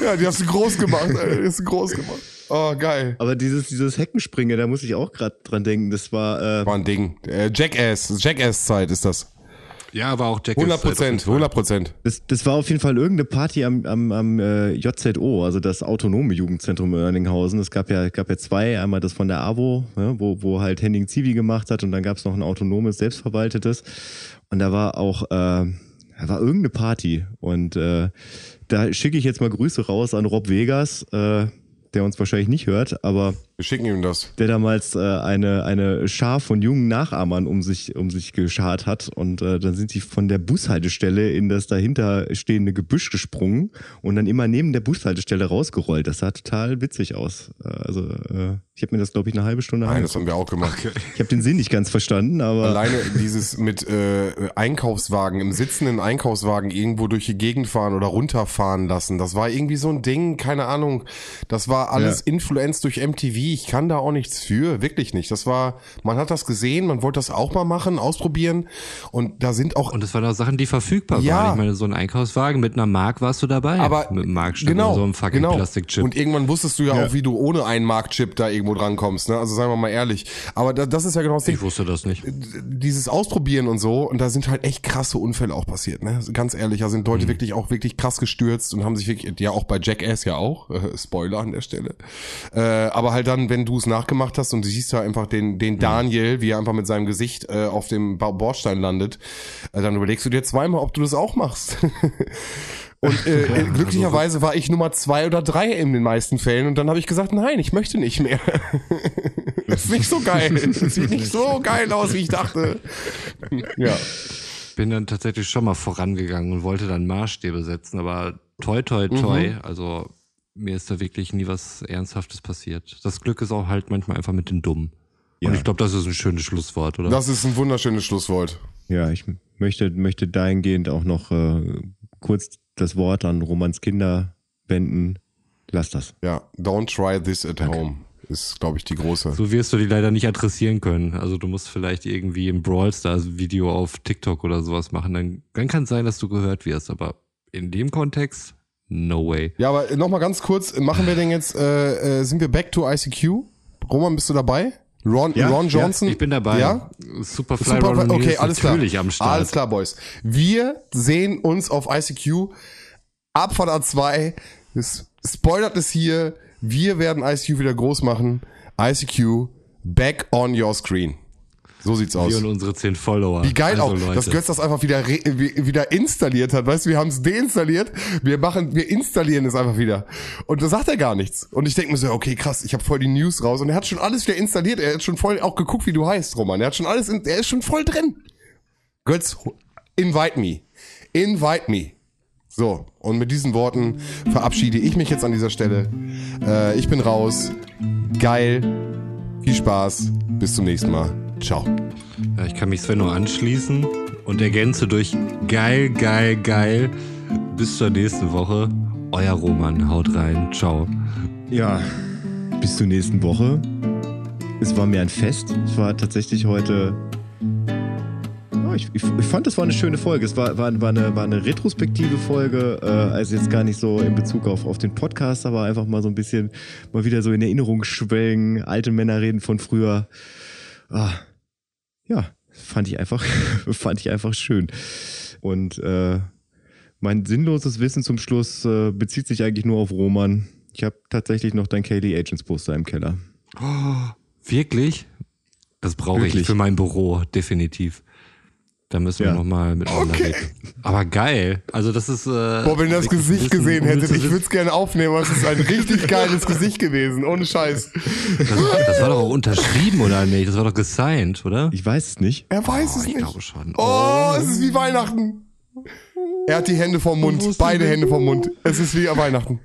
Ja, die hast du groß gemacht, Alter. Die hast du groß gemacht. Oh, geil. Aber dieses, dieses Heckenspringen, da muss ich auch gerade dran denken. Das war, äh, War ein Ding. Äh, Jackass, Jackass-Zeit ist das. Ja, aber auch Jack 100 Prozent, 100 Prozent. Das, das war auf jeden Fall irgendeine Party am, am, am äh, JZO, also das autonome Jugendzentrum in Erlinghausen. Es gab ja, gab ja zwei, einmal das von der AWO, ja, wo, wo halt Henning Zivi gemacht hat und dann gab es noch ein autonomes, selbstverwaltetes. Und da war auch, äh, da war irgendeine Party. Und äh, da schicke ich jetzt mal Grüße raus an Rob Vegas, äh, der uns wahrscheinlich nicht hört, aber Wir schicken ihm das. der damals äh, eine, eine Schar von jungen Nachahmern um sich, um sich geschart hat. Und äh, dann sind sie von der Bushaltestelle in das dahinter stehende Gebüsch gesprungen und dann immer neben der Bushaltestelle rausgerollt. Das sah total witzig aus. Äh, also äh, ich habe mir das, glaube ich, eine halbe Stunde Nein, das angeguckt. haben wir auch gemacht. Ich habe den Sinn nicht ganz verstanden, aber Alleine dieses mit äh, Einkaufswagen, im sitzenden Einkaufswagen irgendwo durch die Gegend fahren oder runterfahren lassen, das war irgendwie so ein Ding, keine Ahnung. Das war alles Ja. Influenced durch MTV. Ich kann da auch nichts für, wirklich nicht. Das war, man hat das gesehen, man wollte das auch mal machen, ausprobieren. Und da sind auch Und das waren auch Sachen, die verfügbar Ja. waren. Ich meine, so ein Einkaufswagen mit einer Mark warst du dabei. aber mit einem Markstück genau, so einem fucking genau. Plastikchip. Und irgendwann wusstest du ja, Ja. auch, wie du ohne einen Markchip da irgendwo drankommst. Ne? Also seien wir mal ehrlich. Aber da, das ist ja genau das Ding. ich wusste das nicht. dieses Ausprobieren und so, und da sind halt echt krasse Unfälle auch passiert, ne? Ganz ehrlich, da sind Leute wirklich auch wirklich krass gestürzt und haben sich wirklich, ja auch bei Jackass ja auch, äh, Spoiler an der Stelle. Äh, aber halt dann, wenn du es nachgemacht hast und du siehst ja einfach den, den Daniel, wie er einfach mit seinem Gesicht äh, auf dem Bordstein landet, äh, dann überlegst du dir zweimal, ob du das auch machst. Und äh, äh, glücklicherweise war ich Nummer zwei oder drei in den meisten Fällen und dann habe ich gesagt, nein, ich möchte nicht mehr. das ist nicht so geil. Das sieht nicht so geil aus, wie ich dachte. Ja. bin dann tatsächlich schon mal vorangegangen und wollte dann Maßstäbe setzen, aber toi toi toi, Mhm. also mir ist da wirklich nie was Ernsthaftes passiert. Das Glück ist auch halt manchmal einfach mit den Dummen. Ja. Und ich glaube, das ist ein schönes Schlusswort, oder? Das ist ein wunderschönes Schlusswort. ja, ich möchte, möchte dahingehend auch noch äh, kurz das Wort an Romans Kinder wenden. Lass das. Ja, don't try this at home ist, glaube ich, die große. so wirst du die leider nicht adressieren können. Also du musst vielleicht irgendwie im Brawl Stars Video auf TikTok oder sowas machen. Dann, dann kann es sein, dass du gehört wirst. Aber in dem Kontext, no way. Ja, aber nochmal ganz kurz, machen wir denn jetzt, äh, äh, sind wir back to ICQ? Roman, bist du dabei? Ron, Ja, Ron ja, Johnson? Ich bin dabei. Ja? Superfly Super, Ron okay, ist alles klar. natürlich am Start. Alles klar, Boys. Wir sehen uns auf ICQ. Abfahrt A2. Es spoilert es hier. Wir werden ICQ wieder groß machen. ICQ, back on your screen. So sieht's aus. Wir und unsere zehn Follower. Wie geil also, auch, Leute. dass Götz das einfach wieder, re- wieder installiert hat. Weißt du, wir haben es deinstalliert, wir machen, wir installieren es einfach wieder. Und da sagt er gar nichts. Und ich denke mir so, okay, krass, ich habe voll die News raus. Und er hat schon alles wieder installiert. Er hat schon voll auch geguckt, wie du heißt, Roman. Er hat schon alles, in, er ist schon voll drin. Götz, invite me. Invite me. So, und mit diesen Worten verabschiede ich mich jetzt an dieser Stelle. Äh, ich bin raus. Geil. Viel Spaß. Bis zum nächsten Mal. Ciao. Ja, ich kann mich Sven nur anschließen und ergänze durch geil, geil, geil. Bis zur nächsten Woche. Euer Roman, haut rein. Ciao. Ja, bis zur nächsten Woche. Es war mir ein Fest. Es war tatsächlich heute. Ja, ich, ich, fand, es war eine schöne Folge. Es war, war, war, eine, war eine retrospektive Folge, äh, also jetzt gar nicht so in Bezug auf, auf den Podcast, aber einfach mal so ein bisschen mal wieder so in Erinnerung schwelgen, alte Männer reden von früher. Ah, ja, fand ich einfach, fand ich einfach schön. Und äh, mein sinnloses Wissen zum Schluss äh, bezieht sich eigentlich nur auf Roman. Ich habe tatsächlich noch dein Kaylee Agents Poster im Keller. Wirklich? Das brauche ich für mein Büro, definitiv. Da müssen wir Ja. nochmal miteinander Okay. reden. Aber geil. Also das ist. Äh, Boah, wenn ihr das Gesicht gesehen hättet, ich würde es gerne aufnehmen, aber es ist ein richtig geiles Gesicht gewesen, ohne Scheiß. Das, das war doch auch unterschrieben, oder nicht? Das war doch gesigned, oder? Ich weiß es nicht. Er weiß Oh, es ich nicht. glaube schon. Oh, es ist wie Weihnachten. Er hat die Hände vom Mund, beide Hände vom Mund. Es ist wie Weihnachten.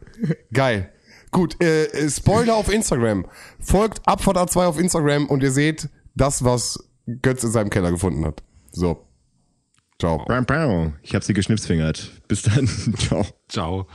Geil. Gut, äh, äh, Spoiler auf Instagram. Folgt Abfahrt A2 auf Instagram und ihr seht das, was Götz in seinem Keller gefunden hat. So. Ciao. Ich habe sie geschnipsfingert. Bis dann. Ciao. Ciao.